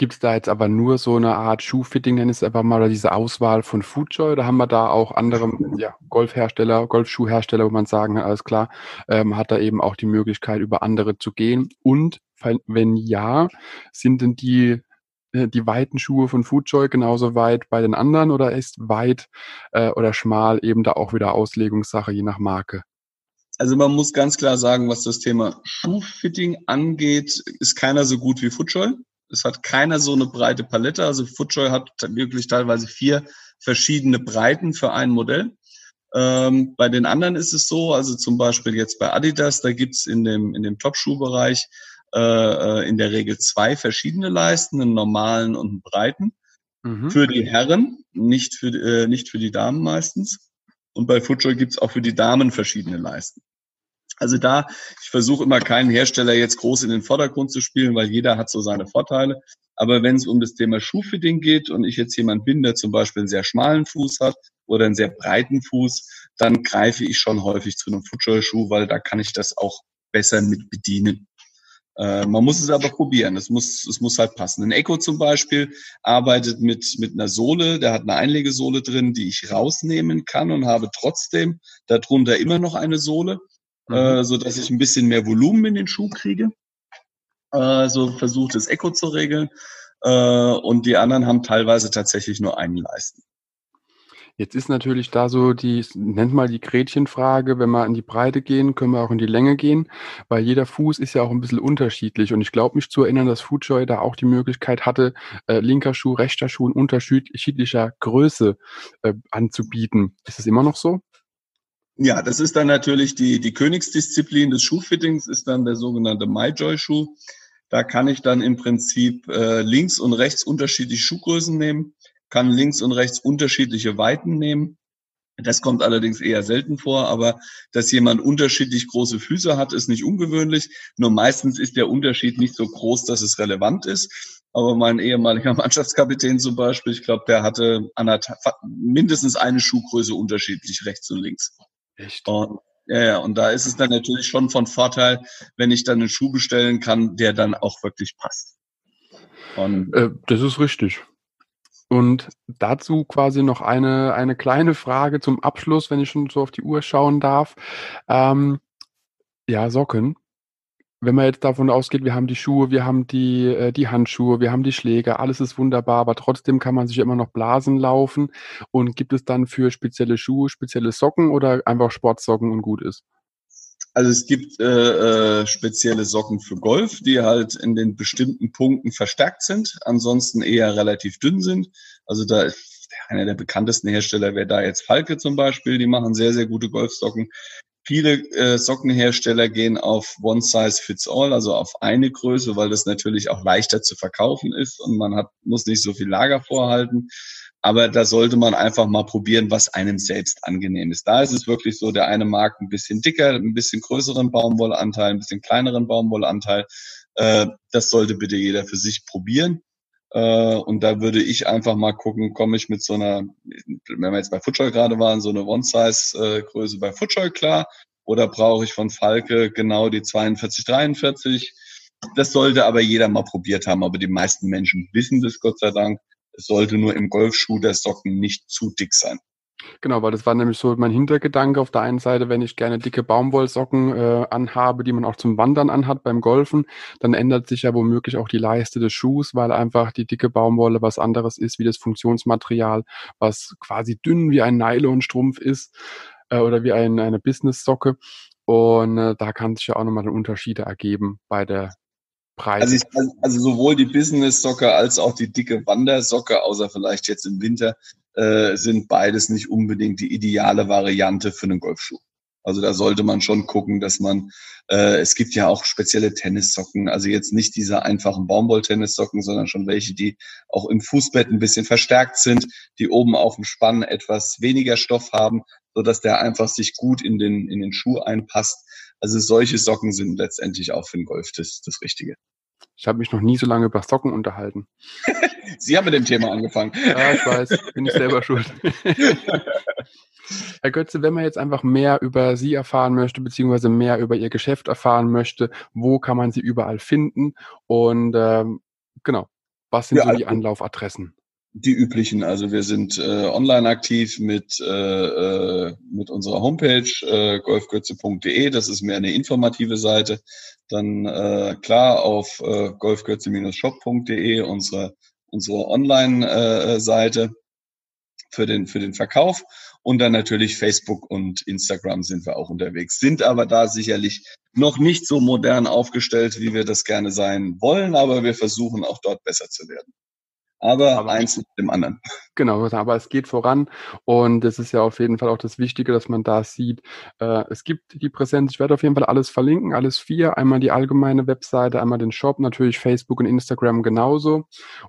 Gibt es da jetzt aber nur so eine Art Schuhfitting, nenn es einfach mal, oder diese Auswahl von Foodjoy, oder haben wir da auch andere ja, Golfhersteller, Golfschuhhersteller, wo man sagen, alles klar, ähm, hat da eben auch die Möglichkeit, über andere zu gehen? Und wenn ja, sind denn die äh, die weiten Schuhe von Foodjoy genauso weit bei den anderen oder ist weit äh, oder schmal eben da auch wieder Auslegungssache je nach Marke? Also man muss ganz klar sagen, was das Thema Schuhfitting angeht, ist keiner so gut wie Footjoy. Es hat keiner so eine breite Palette. Also Footjoy hat wirklich teilweise vier verschiedene Breiten für ein Modell. Ähm, bei den anderen ist es so, also zum Beispiel jetzt bei Adidas, da gibt's in dem, in dem Top-Schuhbereich äh, äh, in der Regel zwei verschiedene Leisten, einen normalen und einen breiten. Mhm. Für die Herren, nicht für, äh, nicht für die Damen meistens. Und bei Footjoy gibt's auch für die Damen verschiedene Leisten. Also da, ich versuche immer keinen Hersteller jetzt groß in den Vordergrund zu spielen, weil jeder hat so seine Vorteile. Aber wenn es um das Thema Schuhfitting geht und ich jetzt jemand bin, der zum Beispiel einen sehr schmalen Fuß hat oder einen sehr breiten Fuß, dann greife ich schon häufig zu einem Footjoy-Schuh, weil da kann ich das auch besser mit bedienen. Äh, man muss es aber probieren. Es muss, es muss halt passen. Ein Echo zum Beispiel arbeitet mit, mit einer Sohle, der hat eine Einlegesohle drin, die ich rausnehmen kann und habe trotzdem darunter immer noch eine Sohle mhm. äh, so dass ich ein bisschen mehr Volumen in den Schuh kriege. Äh, so versucht das Echo zu regeln. Äh, und die anderen haben teilweise tatsächlich nur einen Leisten. Jetzt ist natürlich da so die, nennt mal die Gretchenfrage, wenn wir in die Breite gehen, können wir auch in die Länge gehen, weil jeder Fuß ist ja auch ein bisschen unterschiedlich. Und ich glaube mich zu erinnern, dass Foodjoy da auch die Möglichkeit hatte, äh, linker Schuh, rechter Schuh in unterschiedlicher Größe äh, anzubieten. Ist das immer noch so? Ja, das ist dann natürlich die, die Königsdisziplin des Schuhfittings, ist dann der sogenannte MyJoy-Schuh. Da kann ich dann im Prinzip äh, links und rechts unterschiedliche Schuhgrößen nehmen kann links und rechts unterschiedliche Weiten nehmen. Das kommt allerdings eher selten vor, aber dass jemand unterschiedlich große Füße hat, ist nicht ungewöhnlich. Nur meistens ist der Unterschied nicht so groß, dass es relevant ist. Aber mein ehemaliger Mannschaftskapitän zum Beispiel, ich glaube, der hatte mindestens eine Schuhgröße unterschiedlich rechts und links. Echt? Und, ja, und da ist es dann natürlich schon von Vorteil, wenn ich dann einen Schuh bestellen kann, der dann auch wirklich passt. Und äh, das ist richtig. Und dazu quasi noch eine, eine kleine Frage zum Abschluss, wenn ich schon so auf die Uhr schauen darf. Ähm, ja, Socken. Wenn man jetzt davon ausgeht, wir haben die Schuhe, wir haben die, äh, die Handschuhe, wir haben die Schläge, alles ist wunderbar, aber trotzdem kann man sich immer noch Blasen laufen. Und gibt es dann für spezielle Schuhe spezielle Socken oder einfach Sportsocken und gut ist? Also es gibt äh, äh, spezielle Socken für Golf, die halt in den bestimmten Punkten verstärkt sind, ansonsten eher relativ dünn sind. Also da ist einer der bekanntesten Hersteller wäre da jetzt Falke zum Beispiel, die machen sehr, sehr gute Golfsocken. Viele äh, Sockenhersteller gehen auf One Size Fits All, also auf eine Größe, weil das natürlich auch leichter zu verkaufen ist und man hat, muss nicht so viel Lager vorhalten. Aber da sollte man einfach mal probieren, was einem selbst angenehm ist. Da ist es wirklich so, der eine mag ein bisschen dicker, ein bisschen größeren Baumwollanteil, ein bisschen kleineren Baumwollanteil. Äh, das sollte bitte jeder für sich probieren. Äh, und da würde ich einfach mal gucken, komme ich mit so einer, wenn wir jetzt bei Footjoy gerade waren, so eine One-Size-Größe bei Footjoy klar? Oder brauche ich von Falke genau die 42, 43? Das sollte aber jeder mal probiert haben. Aber die meisten Menschen wissen das Gott sei Dank. Es sollte nur im Golfschuh der Socken nicht zu dick sein. Genau, weil das war nämlich so mein Hintergedanke. Auf der einen Seite, wenn ich gerne dicke Baumwollsocken äh, anhabe, die man auch zum Wandern anhat beim Golfen, dann ändert sich ja womöglich auch die Leiste des Schuhs, weil einfach die dicke Baumwolle was anderes ist wie das Funktionsmaterial, was quasi dünn wie ein Nylonstrumpf ist äh, oder wie ein, eine Business-Socke. Und äh, da kann sich ja auch nochmal Unterschiede ergeben bei der? Also, ich, also sowohl die Business-Socke als auch die dicke Wandersocke, außer vielleicht jetzt im Winter, äh, sind beides nicht unbedingt die ideale Variante für einen Golfschuh. Also da sollte man schon gucken, dass man, äh, es gibt ja auch spezielle Tennissocken, also jetzt nicht diese einfachen Baumwoll-Tennissocken, sondern schon welche, die auch im Fußbett ein bisschen verstärkt sind, die oben auf dem Spann etwas weniger Stoff haben, so dass der einfach sich gut in den, in den Schuh einpasst. Also solche Socken sind letztendlich auch für den Golf das, das Richtige. Ich habe mich noch nie so lange über Socken unterhalten. Sie haben mit dem Thema angefangen. Ja, ich weiß, bin ich selber schuld. Herr Götze, wenn man jetzt einfach mehr über Sie erfahren möchte, beziehungsweise mehr über Ihr Geschäft erfahren möchte, wo kann man Sie überall finden? Und ähm, genau, was sind ja, so die also Anlaufadressen? Die üblichen, also wir sind äh, online aktiv mit, äh, äh, mit unserer Homepage äh, golfgürze.de, das ist mehr eine informative Seite. Dann äh, klar auf äh, golfgürze-shop.de, unsere, unsere Online-Seite äh, für den, für den Verkauf. Und dann natürlich Facebook und Instagram sind wir auch unterwegs, sind aber da sicherlich noch nicht so modern aufgestellt, wie wir das gerne sein wollen, aber wir versuchen auch dort besser zu werden aber, aber eins mit dem anderen. Genau, aber es geht voran und es ist ja auf jeden Fall auch das Wichtige, dass man da sieht, äh, es gibt die Präsenz. Ich werde auf jeden Fall alles verlinken, alles vier. Einmal die allgemeine Webseite, einmal den Shop, natürlich Facebook und Instagram genauso.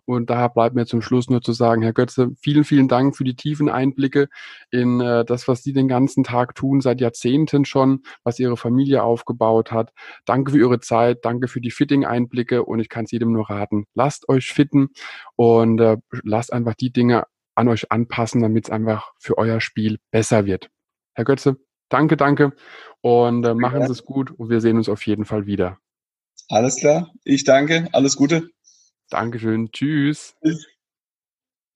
Und daher bleibt mir zum Schluss nur zu sagen, Herr Götze, vielen, vielen Dank für die tiefen Einblicke in äh, das, was Sie den ganzen Tag tun, seit Jahrzehnten schon, was Ihre Familie aufgebaut hat. Danke für Ihre Zeit, danke für die Fitting-Einblicke und ich kann es jedem nur raten, lasst euch fitten und äh, lasst einfach die Dinge an euch anpassen, damit es einfach für euer Spiel besser wird. Herr Götze, danke, danke und äh, machen Sie es gut und wir sehen uns auf jeden Fall wieder. Alles klar, ich danke, alles Gute. Dankeschön, tschüss. tschüss.